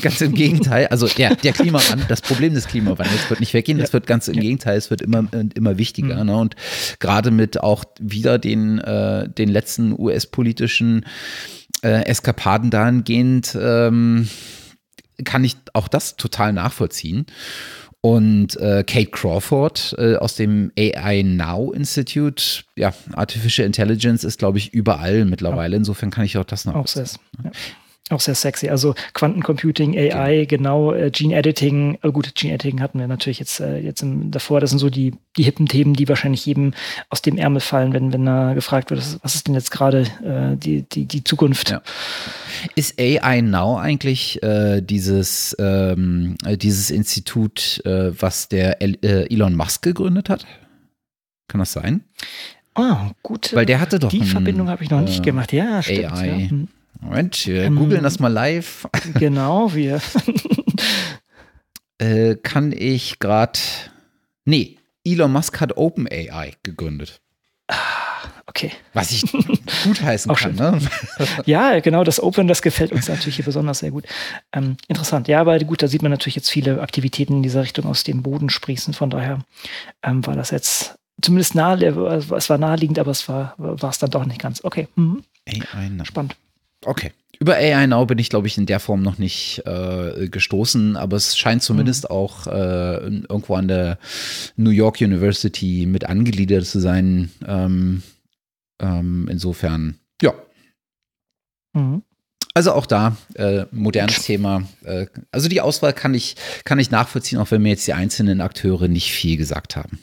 ganz im Gegenteil, also ja, der Klimawandel, das Problem des Klimawandels wird nicht weggehen, das wird ganz im Gegenteil, es wird immer, immer wichtiger. Mhm. Ne? Und gerade mit auch wieder den, äh, den letzten US-politischen äh, Eskapaden dahingehend ähm, kann ich auch das total nachvollziehen. Und äh, Kate Crawford äh, aus dem AI Now Institute, ja, Artificial Intelligence ist, glaube ich, überall mittlerweile. Insofern kann ich auch das noch. Auch sehr, ja. Auch sehr sexy. Also Quantencomputing, AI, genau, genau äh, Gene Editing. Äh, gut, Gene Editing hatten wir natürlich jetzt, äh, jetzt im, davor. Das sind so die, die hippen Themen, die wahrscheinlich jedem aus dem Ärmel fallen, wenn, wenn er gefragt wird, was ist denn jetzt gerade äh, die, die, die Zukunft? Ja. Ist AI Now eigentlich äh, dieses, ähm, äh, dieses Institut, äh, was der El äh, Elon Musk gegründet hat? Kann das sein? Ah, oh, gut. Weil der hatte doch. Die ein, Verbindung habe ich noch nicht gemacht. Ja, stimmt. AI. Ja. Moment, wir ähm, googeln das mal live. (laughs) Genau, wir. (laughs) äh, kann ich gerade. Nee, Elon Musk hat OpenAI gegründet. Ah, okay. Was ich (laughs) gut heißen kann, ne? ja, genau, das Open, das gefällt uns natürlich hier besonders sehr gut. Ähm, interessant. Ja, aber gut, da sieht man natürlich jetzt viele Aktivitäten in dieser Richtung aus dem Boden sprießen. Von daher ähm, war das jetzt zumindest nahe, es war naheliegend, aber es war, war es dann doch nicht ganz. Okay. Mhm. AI, Spannend. Okay. Über AI Now bin ich, glaube ich, in der Form noch nicht äh, gestoßen, aber es scheint zumindest mhm. auch äh, irgendwo an der New York University mit angegliedert zu sein. Ähm, ähm, insofern, ja. Mhm. Also auch da, äh, modernes Thema. Äh, also die Auswahl kann ich, kann ich nachvollziehen, auch wenn mir jetzt die einzelnen Akteure nicht viel gesagt haben.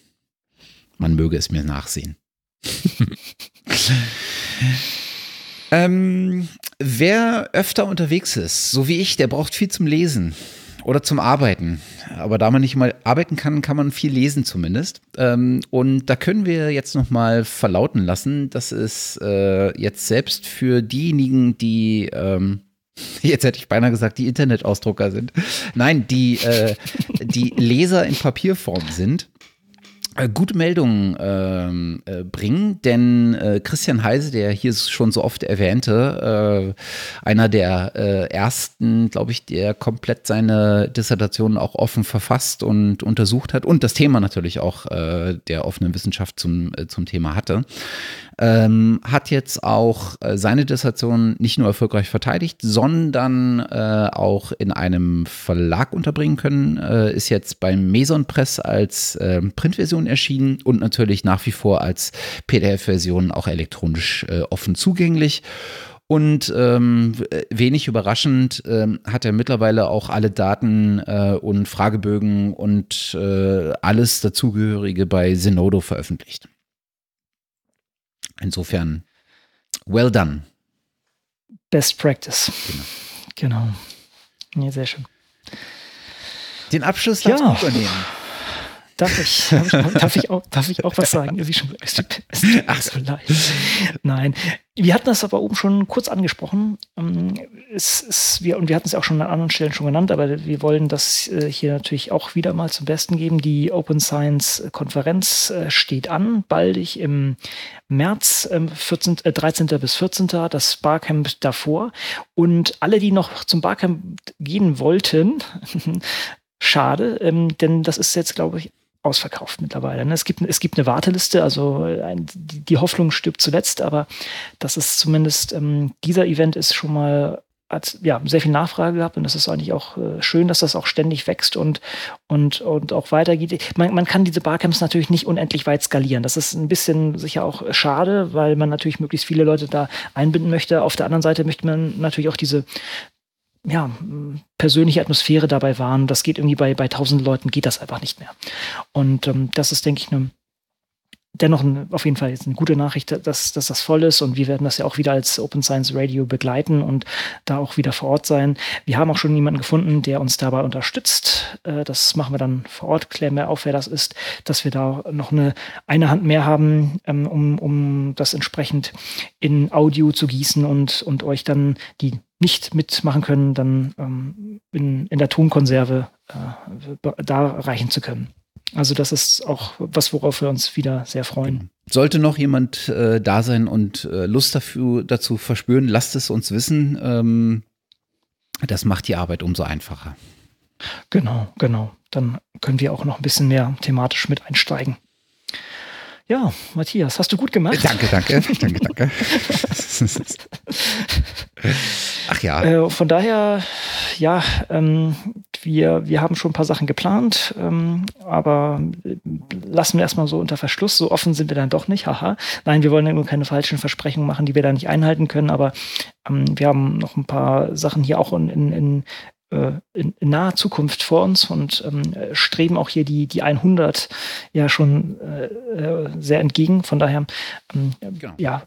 Man möge es mir nachsehen. (laughs) ähm, Wer öfter unterwegs ist, so wie ich, der braucht viel zum Lesen oder zum Arbeiten. Aber da man nicht mal arbeiten kann, kann man viel lesen zumindest. Ähm, und da können wir jetzt noch mal verlauten lassen, dass es äh, jetzt selbst für diejenigen, die ähm, (laughs) Jetzt hätte ich beinahe gesagt, die Internetausdrucker sind. Nein, die, äh, die Leser in Papierform sind. Äh, gute Meldungen ähm, äh, bringen, denn äh, Christian Heise, der hier schon so oft erwähnte, äh, einer der äh, ersten, glaube ich, der komplett seine Dissertation auch offen verfasst und untersucht hat und das Thema natürlich auch äh, der offenen Wissenschaft zum, zum Thema hatte, ähm, hat jetzt auch äh, seine Dissertation nicht nur erfolgreich verteidigt, sondern äh, auch in einem Verlag unterbringen können. Äh, ist jetzt beim Meson Press als ähm, Printversion erschienen und natürlich nach wie vor als PDF-Version auch elektronisch äh, offen zugänglich. Und ähm, wenig überraschend ähm, hat er mittlerweile auch alle Daten äh, und Fragebögen und äh, alles dazugehörige bei Zenodo veröffentlicht. Insofern, well done. Best Practice. Genau. Genau. Ja, sehr schön. Den Abschluss darfst ja. übernehmen. Darf ich, darf, ich auch, darf ich auch was sagen? Es tut, es tut Ach so leid. Nein. Wir hatten das aber oben schon kurz angesprochen. Ähm, ist, ist wir, und wir hatten es auch schon an anderen Stellen schon genannt, aber wir wollen das äh, hier natürlich auch wieder mal zum Besten geben. Die Open Science Konferenz äh, steht an, baldig im März, 14, äh, 13. bis 14. das Barcamp davor. Und alle, die noch zum Barcamp gehen wollten, (laughs) schade, ähm, denn das ist jetzt, glaube ich, ausverkauft mittlerweile. Ne? Es, gibt, es gibt eine Warteliste, also ein, die, Hoffnung stirbt zuletzt, aber das ist zumindest, ähm, dieser Event ist schon mal hat ja sehr viel Nachfrage gehabt und das ist eigentlich auch äh, schön, dass das auch ständig wächst und und und auch weitergeht. Man, man kann diese Barcamps natürlich nicht unendlich weit skalieren. Das ist ein bisschen sicher auch schade, weil man natürlich möglichst viele Leute da einbinden möchte. Auf der anderen Seite möchte man natürlich auch diese ja, persönliche Atmosphäre dabei wahren. Das geht irgendwie bei, bei tausend Leuten geht das einfach nicht mehr. Und ähm, das ist, denke ich, eine dennoch ein, auf jeden Fall jetzt eine gute Nachricht, dass, dass das voll ist und wir werden das ja auch wieder als Open Science Radio begleiten und da auch wieder vor Ort sein. Wir haben auch schon jemanden gefunden, der uns dabei unterstützt. Äh, das machen wir dann vor Ort, klären wir auf, wer das ist, dass wir da noch eine, eine Hand mehr haben, ähm, um, um das entsprechend in Audio zu gießen und, und euch dann, die nicht mitmachen können, dann ähm, in, in der Tonkonserve äh, da reichen zu können. Also das ist auch was, worauf wir uns wieder sehr freuen. Sollte noch jemand äh, da sein und äh, Lust dafür, dazu verspüren, lasst es uns wissen. Ähm, das macht die Arbeit umso einfacher. Genau, genau. Dann können wir auch noch ein bisschen mehr thematisch mit einsteigen. Ja, Matthias, hast du gut gemacht. Danke, danke, (laughs) danke, danke. (laughs) Ach ja. Äh, von daher, ja, ähm, wir, wir haben schon ein paar Sachen geplant, ähm, aber lassen wir erstmal so unter Verschluss. So offen sind wir dann doch nicht. Haha. Nein, wir wollen ja nur keine falschen Versprechungen machen, die wir da nicht einhalten können, aber ähm, wir haben noch ein paar Sachen hier auch in, in, in äh, in, in, naher Zukunft vor uns und ähm, streben auch hier die, die 100 ja schon äh, äh, sehr entgegen. Von daher, ähm, genau. ja,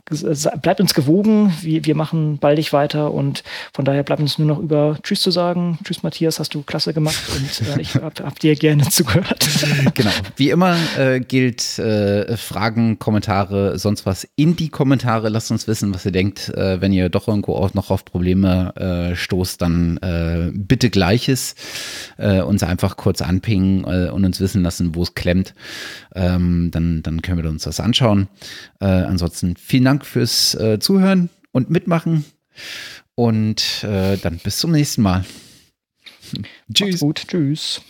bleibt uns gewogen. Wir, wir machen baldig weiter und von daher bleibt uns nur noch über Tschüss zu sagen. Tschüss, Matthias, hast du klasse gemacht und äh, (laughs) ich habe hab dir gerne zugehört. (laughs) genau. Wie immer äh, gilt äh, Fragen, Kommentare, sonst was in die Kommentare. Lasst uns wissen, was ihr denkt. wenn ihr doch irgendwo auch noch auf Probleme stoßt, dann bitte Gleiches, äh, uns einfach kurz anpingen äh, und uns wissen lassen, wo es klemmt. Ähm, dann, dann können wir uns das anschauen. Äh, ansonsten vielen Dank fürs äh, Zuhören und Mitmachen und äh, dann bis zum nächsten Mal. (laughs) Tschüss. Macht's gut. Tschüss.